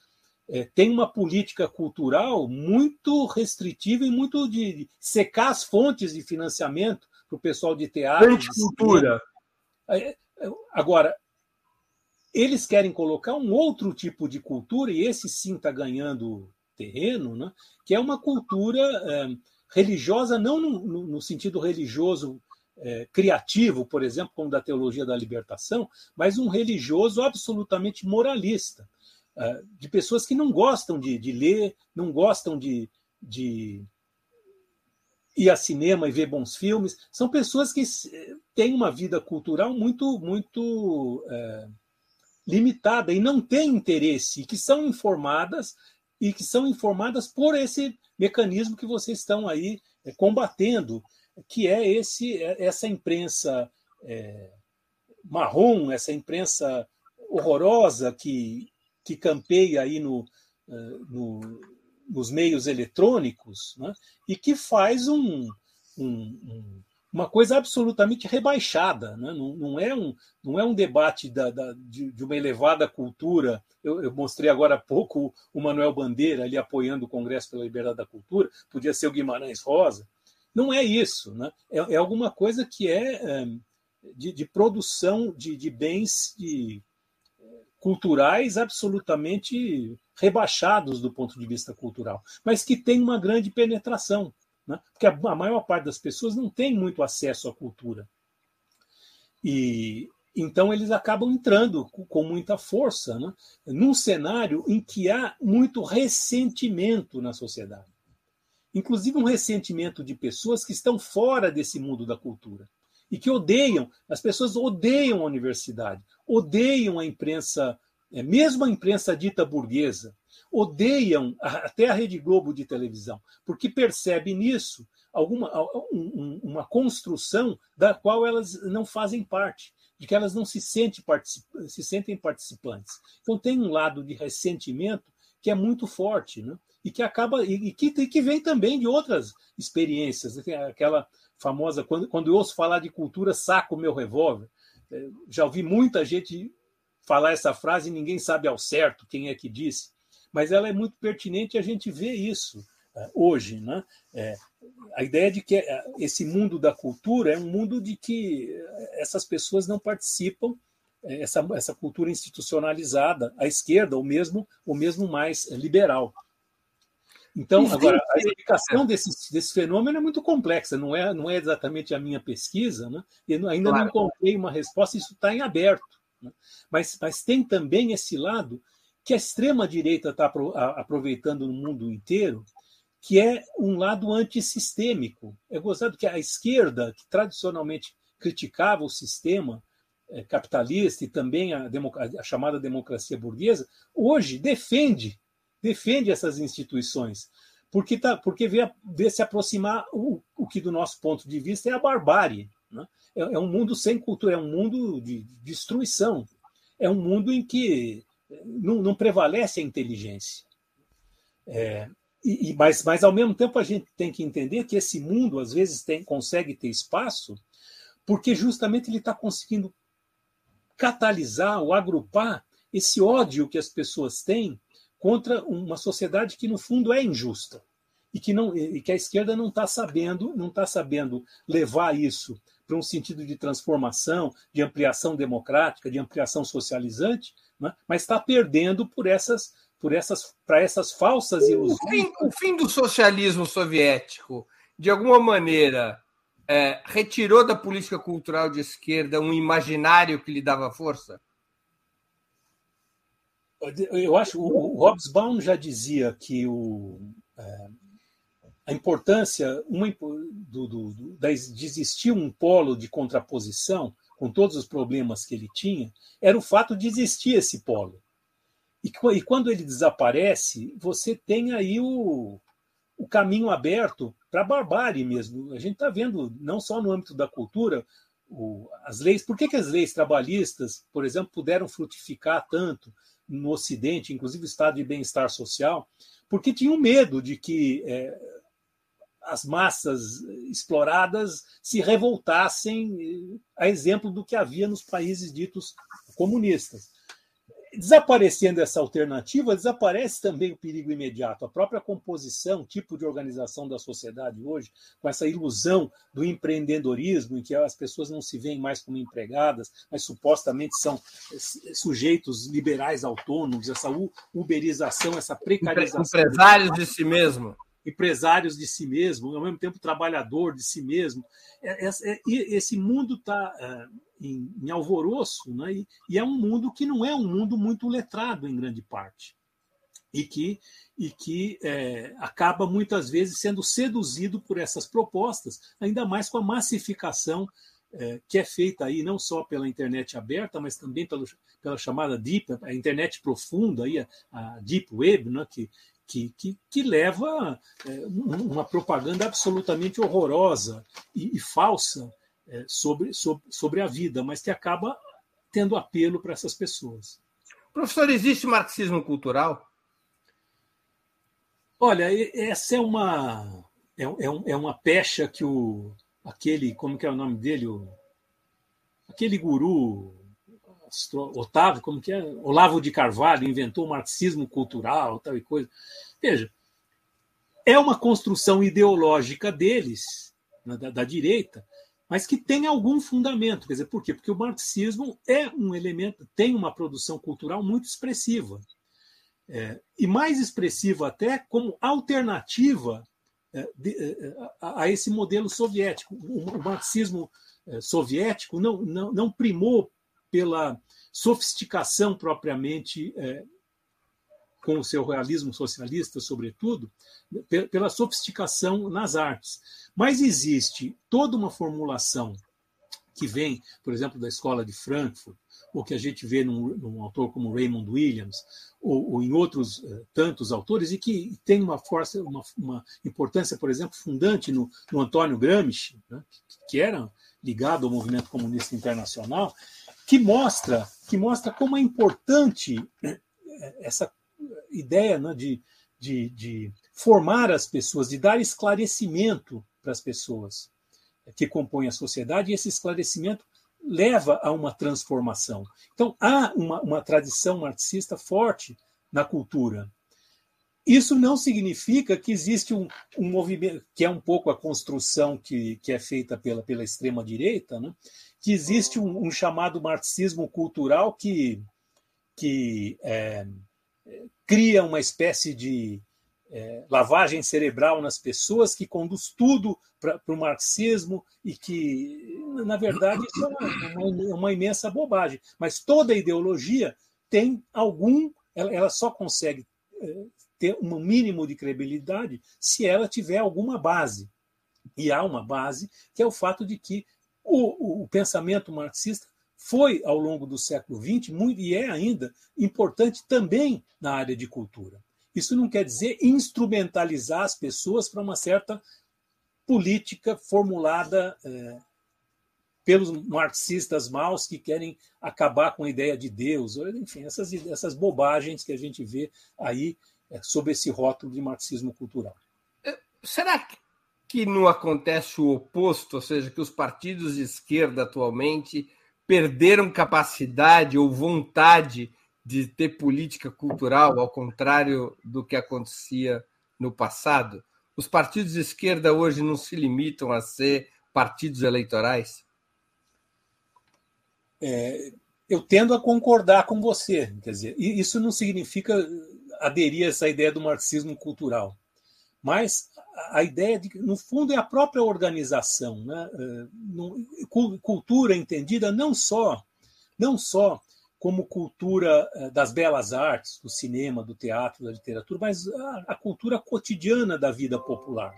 é, tem uma política cultural muito restritiva e muito de, de secar as fontes de financiamento para o pessoal de teatro. De cultura. É, é, agora, eles querem colocar um outro tipo de cultura, e esse sim está ganhando terreno, né? que é uma cultura é, religiosa, não no, no, sentido religioso é, criativo, por exemplo, como da teologia da libertação, mas um religioso absolutamente moralista, de pessoas que não gostam de, de ler, não gostam de, de ir a cinema e ver bons filmes, são pessoas que têm uma vida cultural muito, muito é, limitada e não têm interesse, que são informadas e que são informadas por esse mecanismo que vocês estão aí é, combatendo, que é esse é, essa imprensa é, marrom, essa imprensa horrorosa que, que campeia aí no, é, no nos meios eletrônicos né, e que faz um, um, um uma coisa absolutamente rebaixada. Né? Não, não, é um, não é um debate da, da, de, de, uma elevada cultura. Eu, eu, mostrei agora há pouco o Manuel Bandeira ali apoiando o Congresso pela Liberdade da Cultura, podia ser o Guimarães Rosa. Não é isso. Né? É, é alguma coisa que é, é de, de, produção de, de bens de, culturais absolutamente rebaixados do ponto de vista cultural, mas que tem uma grande penetração né? porque a, maior parte das pessoas não tem muito acesso à cultura. E então eles acabam entrando com, muita força né? num cenário em que há muito ressentimento na sociedade. Inclusive um ressentimento de pessoas que estão fora desse mundo da cultura e que odeiam, as pessoas odeiam a universidade, odeiam a imprensa, é, mesmo a imprensa dita burguesa, odeiam até a Rede Globo de televisão, porque percebe nisso alguma um, uma construção da qual elas não fazem parte, de que elas não se, sente se sentem participantes. Então tem um lado de ressentimento que é muito forte, né? e que acaba e que, e que vem também de outras experiências, né? aquela famosa quando, quando eu ouço falar de cultura saco meu revólver, é, já ouvi muita gente falar essa frase e ninguém sabe ao certo quem é que disse mas ela é muito pertinente e a gente vê isso uh, hoje. Né? É, a ideia de que é, esse mundo da cultura é um mundo de que essas pessoas não participam, é, essa, essa cultura institucionalizada, à esquerda, ou mesmo, ou mesmo mais liberal. Então, agora, a explicação desse, desse fenômeno é muito complexa, não é, não é exatamente a minha pesquisa, né? Eu ainda claro. não encontrei uma resposta, isso está em aberto. Né? Mas, mas tem também esse lado que a extrema-direita está aproveitando no mundo inteiro, que é um lado antissistêmico. É gozado que a esquerda, que tradicionalmente criticava o sistema é, capitalista e também a, a, chamada democracia burguesa, hoje defende defende essas instituições, porque, tá, porque vê, vê se aproximar o, o que, do nosso ponto de vista, é a barbárie. Né? É, é um mundo sem cultura, é um mundo de destruição. É um mundo em que não, não prevalece a inteligência. É, e, mas, mas, ao mesmo tempo, a gente tem que entender que esse mundo, às vezes, tem, consegue ter espaço, porque justamente ele está conseguindo catalisar ou agrupar esse ódio que as pessoas têm contra uma sociedade que, no fundo, é injusta. E que, não, e que a esquerda não está sabendo, não está sabendo levar isso para um sentido de transformação, de ampliação democrática, de ampliação socializante, né? mas está perdendo por essas por essas para essas falsas ilusões. O fim, o fim, do socialismo soviético, de alguma maneira, é, retirou da política cultural de esquerda um imaginário que lhe dava força? Eu acho o Hobsbawm já dizia que o, é, a importância uma, do, do, do, de existir um polo de contraposição com todos os problemas que ele tinha, era o fato de existir esse polo. E, e quando ele desaparece, você tem aí o, o caminho aberto para a barbárie mesmo. A gente está vendo, não só no âmbito da cultura, o, as leis. Por que, que as leis trabalhistas, por exemplo, puderam frutificar tanto? No Ocidente, inclusive o estado de bem-estar social, porque tinham medo de que é, as massas exploradas se revoltassem, a exemplo do que havia nos países ditos comunistas. Desaparecendo essa alternativa, desaparece também o perigo imediato. A própria composição, tipo de organização da sociedade hoje, com essa ilusão do empreendedorismo, em que as pessoas não se veem mais como empregadas, mas supostamente são sujeitos liberais autônomos, essa uberização, essa precarização. Empresários de si mesmo empresários de si mesmo, ao mesmo tempo trabalhador de si mesmo. É, é, é, esse mundo está em, em, alvoroço, né? E, e, é um mundo que não é um mundo muito letrado em grande parte e que e que é, acaba muitas vezes sendo seduzido por essas propostas, ainda mais com a massificação é, que é feita aí não só pela internet aberta, mas também pelo, pela chamada deep, a internet profunda, aí, a, a deep web, né, que, que, que, que leva é, uma propaganda absolutamente horrorosa e, e falsa é, sobre, sobre, sobre a vida, mas que acaba tendo apelo para essas pessoas. Professor, existe marxismo cultural? Olha, essa é uma é, é, é uma pecha que o aquele como que é o nome dele o, aquele guru Otávio, como que é? Olavo de Carvalho inventou o marxismo cultural, tal e coisa. Veja, é uma construção ideológica deles, né, da, da direita, mas que tem algum fundamento. Quer dizer, por quê? Porque o marxismo é um elemento, tem uma produção cultural muito expressiva. É, e mais expressiva até como alternativa é, de, é, a, a, esse modelo soviético. O, o marxismo é, soviético não, não, não primou pela sofisticação propriamente, é, com o seu realismo socialista, sobretudo, pela sofisticação nas artes. Mas existe toda uma formulação que vem, por exemplo, da escola de Frankfurt, ou que a gente vê num, num autor como Raymond Williams, ou, ou em outros uh, tantos autores, e que tem uma força, uma, uma importância, por exemplo, fundante no, no Antônio Gramsci, né, que, que era ligado ao movimento comunista internacional, que mostra, que mostra como é importante né, essa ideia né, de, de, de formar as pessoas, de dar esclarecimento para as pessoas que compõem a sociedade, e esse esclarecimento leva a uma transformação. Então, há uma, uma tradição marxista forte na cultura. Isso não significa que existe um, um movimento, que é um pouco a construção que, que é feita pela, pela extrema-direita, né? Que existe um, um, chamado marxismo cultural que, que é, cria uma espécie de é, lavagem cerebral nas pessoas, que conduz tudo para o marxismo e que, na verdade, isso é uma, uma, uma, imensa bobagem. Mas toda ideologia tem algum, ela, ela só consegue é, ter um mínimo de credibilidade se ela tiver alguma base. E há uma base, que é o fato de que o, o pensamento marxista foi, ao longo do século XX, muito, e é ainda importante também na área de cultura. Isso não quer dizer instrumentalizar as pessoas para uma certa política formulada é, pelos marxistas maus que querem acabar com a ideia de Deus, enfim, essas, essas bobagens que a gente vê aí é, sob esse rótulo de marxismo cultural. É, será que não acontece o oposto, ou seja, que os partidos de esquerda atualmente perderam capacidade ou vontade de ter política cultural, ao contrário do que acontecia no passado? Os partidos de esquerda hoje não se limitam a ser partidos eleitorais? É, eu tendo a concordar com você. Quer dizer, isso não significa aderir a essa ideia do marxismo cultural. Mas a ideia de que, no fundo, é a própria organização, né? É, cultura entendida não só, não só como cultura é, das belas artes, do cinema, do teatro, da literatura, mas a, a cultura cotidiana da vida popular.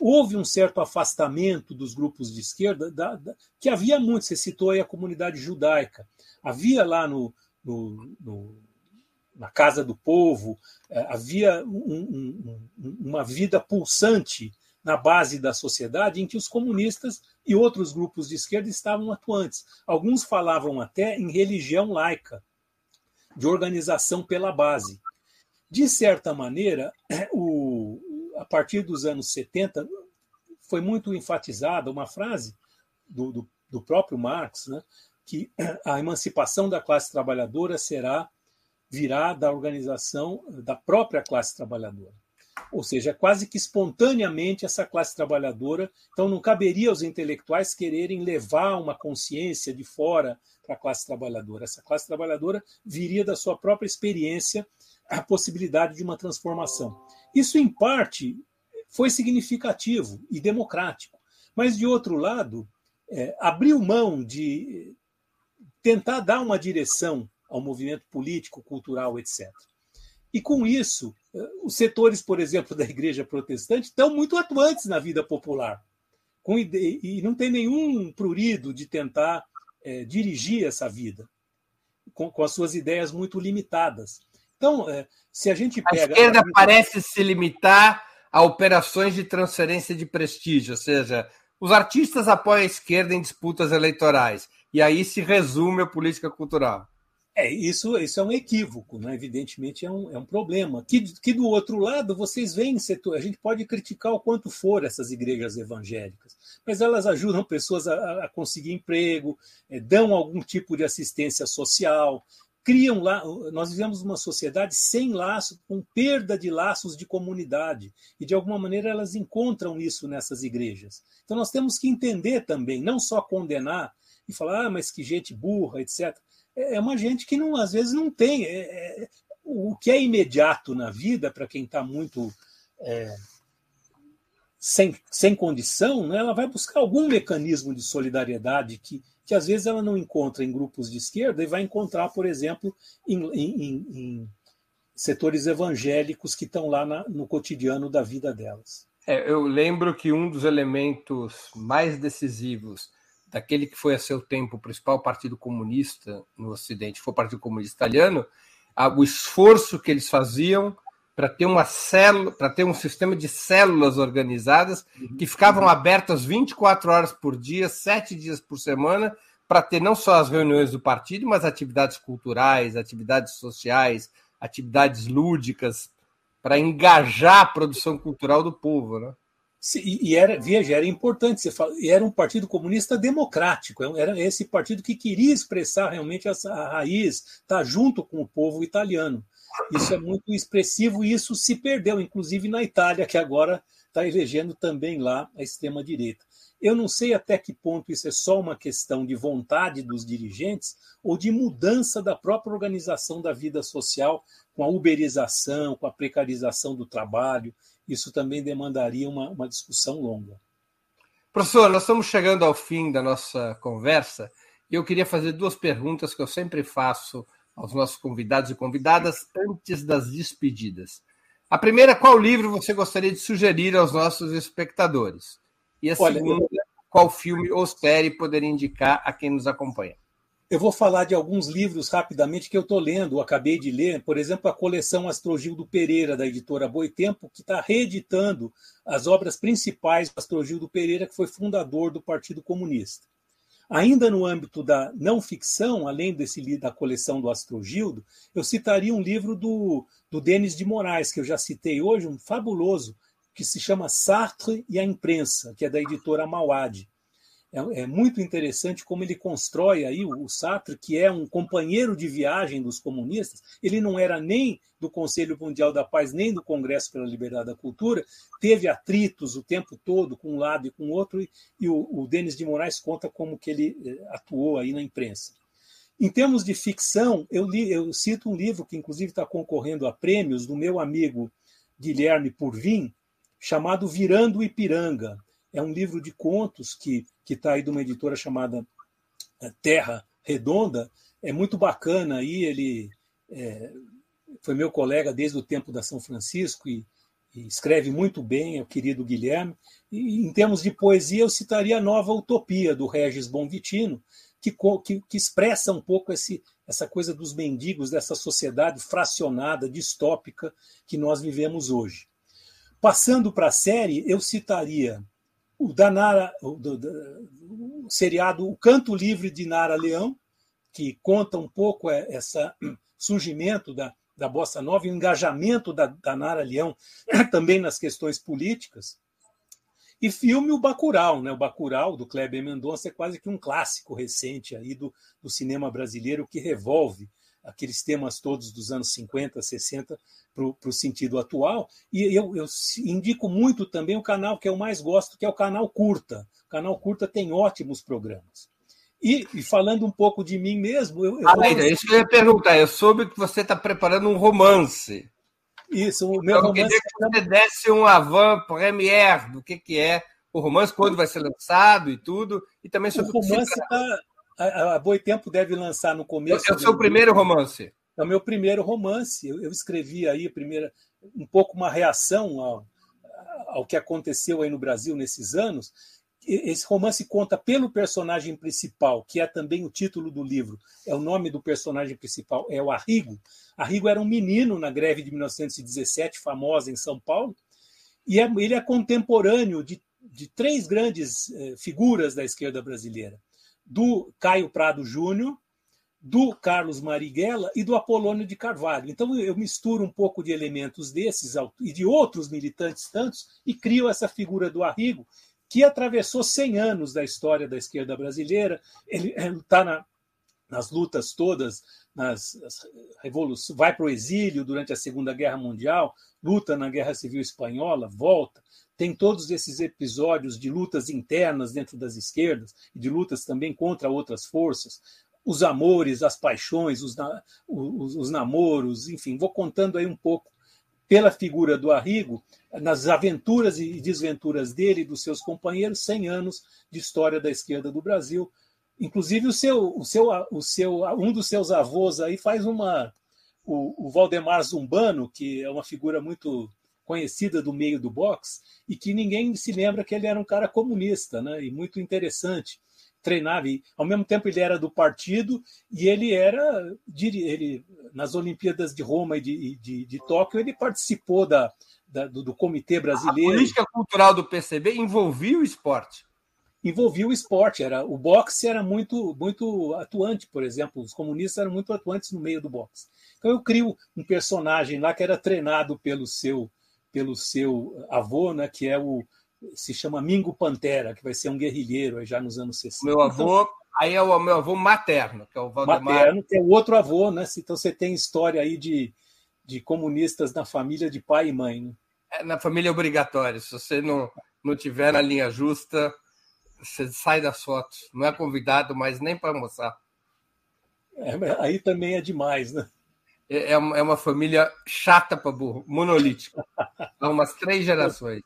Houve um certo afastamento dos grupos de esquerda, da, da, que havia muito, você citou aí a comunidade judaica. Havia lá no, no, no na casa do povo, é, havia um, um, uma vida pulsante na base da sociedade em que os comunistas e outros grupos de esquerda estavam atuantes. Alguns falavam até em religião laica. de organização pela base. De certa maneira, o, a partir dos anos 70, foi muito enfatizada uma frase do, do, do próprio Marx, né, que a emancipação da classe trabalhadora será virá da organização da própria classe trabalhadora. Ou seja, quase que espontaneamente essa classe trabalhadora. Então, não caberia aos intelectuais quererem levar uma consciência de fora para a classe trabalhadora. Essa classe trabalhadora viria da sua própria experiência a possibilidade de uma transformação. Isso, em parte, foi significativo e democrático. Mas, de outro lado, é, abriu mão de tentar dar uma direção ao movimento político, cultural, etc. E com isso, eh, os setores, por exemplo, da igreja protestante estão muito atuantes na vida popular. E não tem nenhum prurido de tentar é, dirigir essa vida, com, com, as suas ideias muito limitadas. Então, é, se a gente pega. A esquerda a... parece se limitar a operações de transferência de prestígio, ou seja, os artistas apoiam a esquerda em disputas eleitorais, e aí se resume a política cultural. É, isso, isso é um equívoco, né? evidentemente é um, é um problema. Que, que do outro lado, vocês veem setor. A gente pode criticar o quanto for essas igrejas evangélicas, mas elas ajudam pessoas a, a conseguir emprego, é, dão algum tipo de assistência social, criam lá. Nós vivemos uma sociedade sem laço, com perda de laços de comunidade, e de alguma maneira elas encontram isso nessas igrejas. Então nós temos que entender também, não só condenar e falar, ah, mas que gente burra, etc é uma gente que não, às vezes não tem. É, é, o que é imediato na vida, para quem está muito é, sem, sem condição, né, ela vai buscar algum mecanismo de solidariedade que, que às vezes ela não encontra em grupos de esquerda e vai encontrar, por exemplo, em, em, em setores evangélicos que estão lá na, no cotidiano da vida delas. É, eu lembro que um dos elementos mais decisivos daquele que foi a seu tempo o principal partido comunista no Ocidente, foi o Partido Comunista Italiano, o esforço que eles faziam para ter uma célula, para ter um sistema de células organizadas que ficavam abertas 24 horas por dia, sete dias por semana, para ter não só as reuniões do partido, mas atividades culturais, atividades sociais, atividades lúdicas, para engajar a produção cultural do povo, né? E era, veja, era importante, você fala, era um partido comunista democrático, é era esse partido que queria expressar realmente essa raiz, estar tá junto com o povo italiano. Isso é muito expressivo e isso se perdeu, inclusive na Itália, que agora está elegendo também lá a extrema-direita. Eu não sei até que ponto isso é só uma questão de vontade dos dirigentes ou de mudança da própria organização da vida social, com a uberização, com a precarização do trabalho isso também demandaria uma, uma discussão longa. Professor, nós estamos chegando ao fim da nossa conversa e eu queria fazer duas perguntas que eu sempre faço aos nossos convidados e convidadas antes das despedidas. A primeira, qual livro você gostaria de sugerir aos nossos espectadores? E a Olha, segunda, eu... qual filme ou série poderia indicar a quem nos acompanha? Eu vou falar de alguns livros rapidamente que eu estou lendo, acabei de ler, por exemplo, a coleção Astrogildo Pereira, da editora Boitempo, que está reeditando as obras principais do Astrogildo Pereira, que foi fundador do Partido Comunista. Ainda no âmbito da não ficção, além desse da coleção do Astrogildo, eu citaria um livro do, do Denis de Moraes, que eu já citei hoje, um fabuloso, que se chama Sartre e a Imprensa, que é da editora Mauad é, é, muito interessante como ele constrói aí o, o Sartre, que é um companheiro de viagem dos comunistas. Ele não era nem do Conselho Mundial da Paz, nem do Congresso pela Liberdade da Cultura, teve atritos o tempo todo com um lado e com o outro, e, e o, o Denis de Moraes conta como que ele eh, atuou aí na imprensa. Em termos de ficção, eu, li, eu cito um livro que inclusive está concorrendo a prêmios do meu amigo Guilherme Purvin, chamado Virando Ipiranga é um livro de contos que está aí de uma editora chamada eh, Terra Redonda. É muito bacana aí, ele é, foi meu colega desde o tempo da São Francisco e, e, escreve muito bem, é o querido Guilherme. E em termos de poesia, eu citaria a Nova Utopia, do Regis Bonvitino, que, que, que expressa um pouco esse, essa coisa dos mendigos, dessa sociedade fracionada, distópica que nós vivemos hoje. Passando para a série, eu citaria o da Nara, o, do, do, o seriado O Canto Livre de Nara Leão, que conta um pouco é, essa surgimento da, da Bossa Nova e o engajamento da, da Nara Leão também nas questões políticas. E filme o Bacurau, né? O Bacurau, do Kleber Mendonça, é quase que um clássico recente aí do, do cinema brasileiro que revolve aqueles temas todos dos anos 50, 60 para o sentido atual. E eu, eu, indico muito também o canal que eu mais gosto, que é o canal Curta. O canal Curta tem ótimos programas. E, e falando um pouco de mim mesmo. Eu, eu ah, vou... isso que eu ia perguntar. Eu soube que você está preparando um romance. Isso, o meu eu romance. queria que você desse um avant première do que, que é o romance, quando vai ser lançado e tudo. E também sobre o romance está a, a Boitempo deve lançar no começo. É o seu primeiro romance. É o meu primeiro romance. Eu, eu escrevi aí primeira, um pouco uma reação ao, ao que aconteceu aí no Brasil nesses anos. Esse romance conta pelo personagem principal, que é também o título do livro. É o nome do personagem principal, é o Arrigo. Arrigo era um menino na greve de 1917, famosa em São Paulo, e é, ele é contemporâneo de, de três grandes eh, figuras da esquerda brasileira do Caio Prado Júnior, do Carlos Marighella e do Apolônio de Carvalho. Então eu misturo um pouco de elementos desses e de outros militantes tantos e crio essa figura do Arrigo, que atravessou 100 anos da história da esquerda brasileira. Ele está na, nas lutas todas, nas revoluções, vai para o exílio durante a Segunda Guerra Mundial, luta na Guerra Civil Espanhola, volta, tem todos esses episódios de lutas internas dentro das esquerdas e de lutas também contra outras forças, os amores, as paixões, os, os, os namoros, enfim, vou contando aí um pouco pela figura do Arrigo, nas aventuras e desventuras dele e dos seus companheiros, 100 anos de história da esquerda do Brasil. Inclusive o seu, o seu, o seu, um dos seus avós aí faz uma o, o Valdemar Zumbano, que é uma figura muito conhecida do meio do boxe e que ninguém se lembra que ele era um cara comunista, né? E muito interessante. Treinava e, ao mesmo tempo, ele era do partido e ele era ele nas Olimpíadas de Roma e de, de, de Tóquio ele participou da, da do, do, Comitê Brasileiro. A política cultural do PCB envolvia o esporte envolvia o esporte. Era o boxe era muito muito atuante, por exemplo, os comunistas eram muito atuantes no meio do boxe. Então eu crio um personagem lá que era treinado pelo seu pelo seu avô, né, que é o se chama Mingo Pantera, que vai ser um guerrilheiro já nos anos 60. Meu avô, aí é o meu avô materno, que é o Valdemar. Materno, que é o outro avô, né? Então você tem história aí de, de comunistas na família de pai e mãe. Né? É, na família é obrigatório. Se você não, não tiver na linha justa, você sai das fotos. Não é convidado, mas nem para almoçar. É, aí também é demais, né? É, é, é uma família chata para burro, monolítica. Há umas três gerações.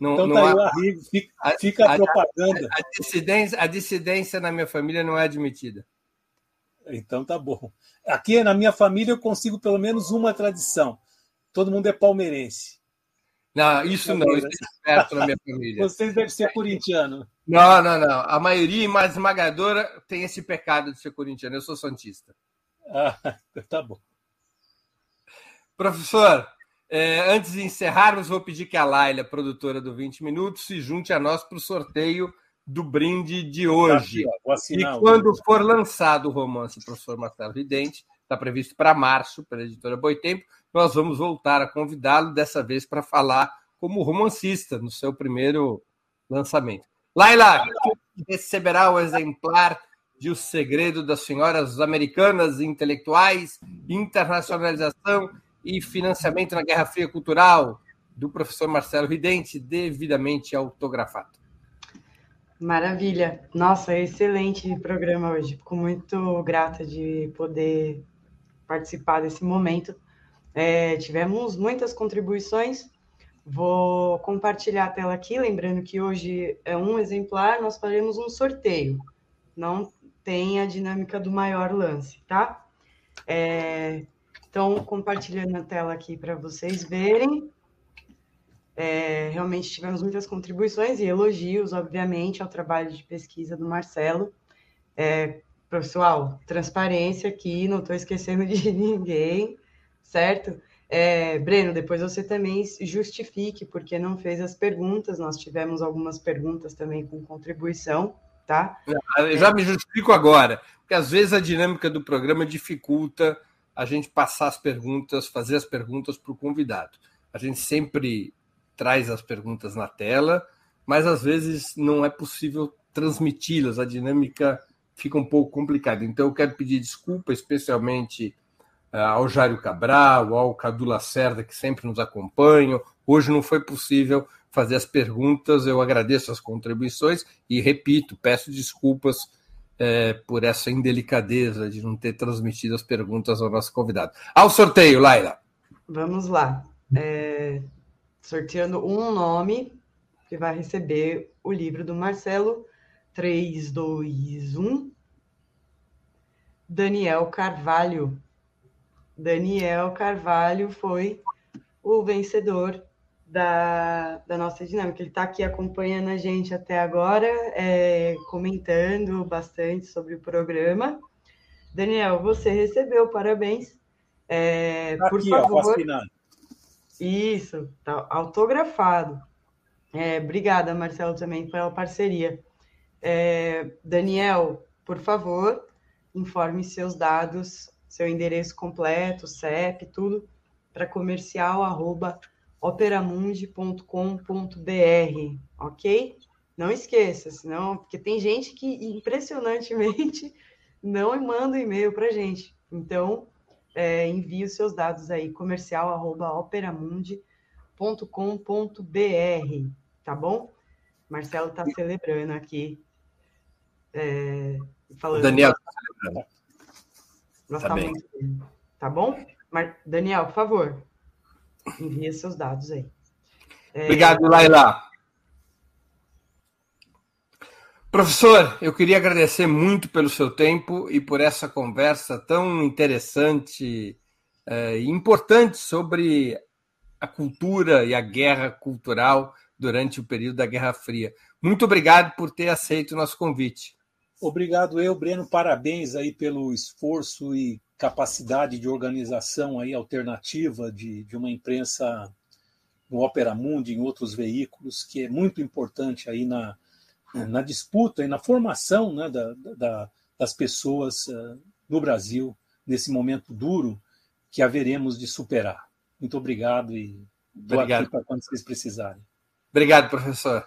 Não, então não tá há... aí fica, fica a, a, propaganda. A, a, dissidência, a dissidência na minha família não é admitida. Então tá bom. Aqui na minha família eu consigo pelo menos uma tradição. Todo mundo é palmeirense. Não, isso não, isso é perto na minha família. Vocês devem ser corintiano. Não, não, não. A maioria mais esmagadora tem esse pecado de ser corintiano. Eu sou santista. Ah, tá bom. Professor, é, antes de encerrarmos, vou pedir que a Laila, produtora do 20 Minutos, se junte a nós para o sorteio do brinde de hoje. e quando for lançado o romance Professor Marcelo Vidente, está previsto para março, pela editora Boitempo, nós vamos voltar a convidá-lo, dessa vez para falar como romancista no seu primeiro lançamento. Laila, receberá o exemplar de O Segredo das Senhoras Americanas Intelectuais, Internacionalização e financiamento na Guerra Fria Cultural, do professor Marcelo Ridente, devidamente autografado. Maravilha. Nossa, excelente programa hoje. Fico muito grata de poder participar desse momento. É, tivemos muitas contribuições. Vou compartilhar a tela aqui, lembrando que hoje é um exemplar, nós faremos um sorteio. Não tem a dinâmica do maior lance, tá? É, então, compartilhando a tela aqui para vocês verem. É, realmente tivemos muitas contribuições e elogios, obviamente, ao trabalho de pesquisa do Marcelo. É, pessoal, transparência aqui, não estou esquecendo de ninguém, certo? É, Breno, depois você também justifique porque não fez as perguntas. Nós tivemos algumas perguntas também com contribuição, tá? Eu já me justifico agora, porque às vezes a dinâmica do programa dificulta a gente passar as perguntas, fazer as perguntas para o convidado. A gente sempre traz as perguntas na tela, mas às vezes não é possível transmiti-las, a dinâmica fica um pouco complicada. Então eu quero pedir desculpa, especialmente uh, ao Jário Cabral, ao Cadu Lacerda, que sempre nos acompanham. Hoje não foi possível fazer as perguntas, eu agradeço as contribuições e repito, peço desculpas é, por essa indelicadeza de não ter transmitido as perguntas ao nosso convidado. Ao sorteio, Laila. Vamos lá. É, sorteando um nome que vai receber o livro do Marcelo. 3, 2, 1. Daniel Carvalho. Daniel Carvalho foi o vencedor da, da nossa dinâmica. Ele está aqui acompanhando a gente até agora, é, comentando bastante sobre o programa. Daniel, você recebeu, parabéns. É, tá por aqui, favor. Ó, Isso, tá autografado. É, obrigada, Marcelo, também pela parceria. É, Daniel, por favor, informe seus dados, seu endereço completo, CEP, tudo, para comercial arroba operamundi.com.br, ok? Não esqueça, senão, porque tem gente que impressionantemente não manda e-mail para gente. Então, é, envie os seus dados aí, comercial.operamundi.com.br, tá bom? Marcelo está celebrando aqui. É, falando. Daniel está celebrando. Nós tá, tá, tá bom? Mar... Daniel, por favor envia seus dados aí. É... Obrigado, Laila. Professor, eu queria agradecer muito pelo seu tempo e por essa conversa tão interessante é, e importante sobre a cultura e a guerra cultural durante o período da Guerra Fria. Muito obrigado por ter aceito o nosso convite. Obrigado eu, Breno. Parabéns aí pelo esforço e capacidade de organização aí alternativa de, de uma imprensa no Opera Mundi, em outros veículos, que é muito importante aí na, na disputa e na formação né, da, da, das pessoas uh, no Brasil, nesse momento duro que haveremos de superar. Muito obrigado e aqui para quando vocês precisarem. Obrigado, professor.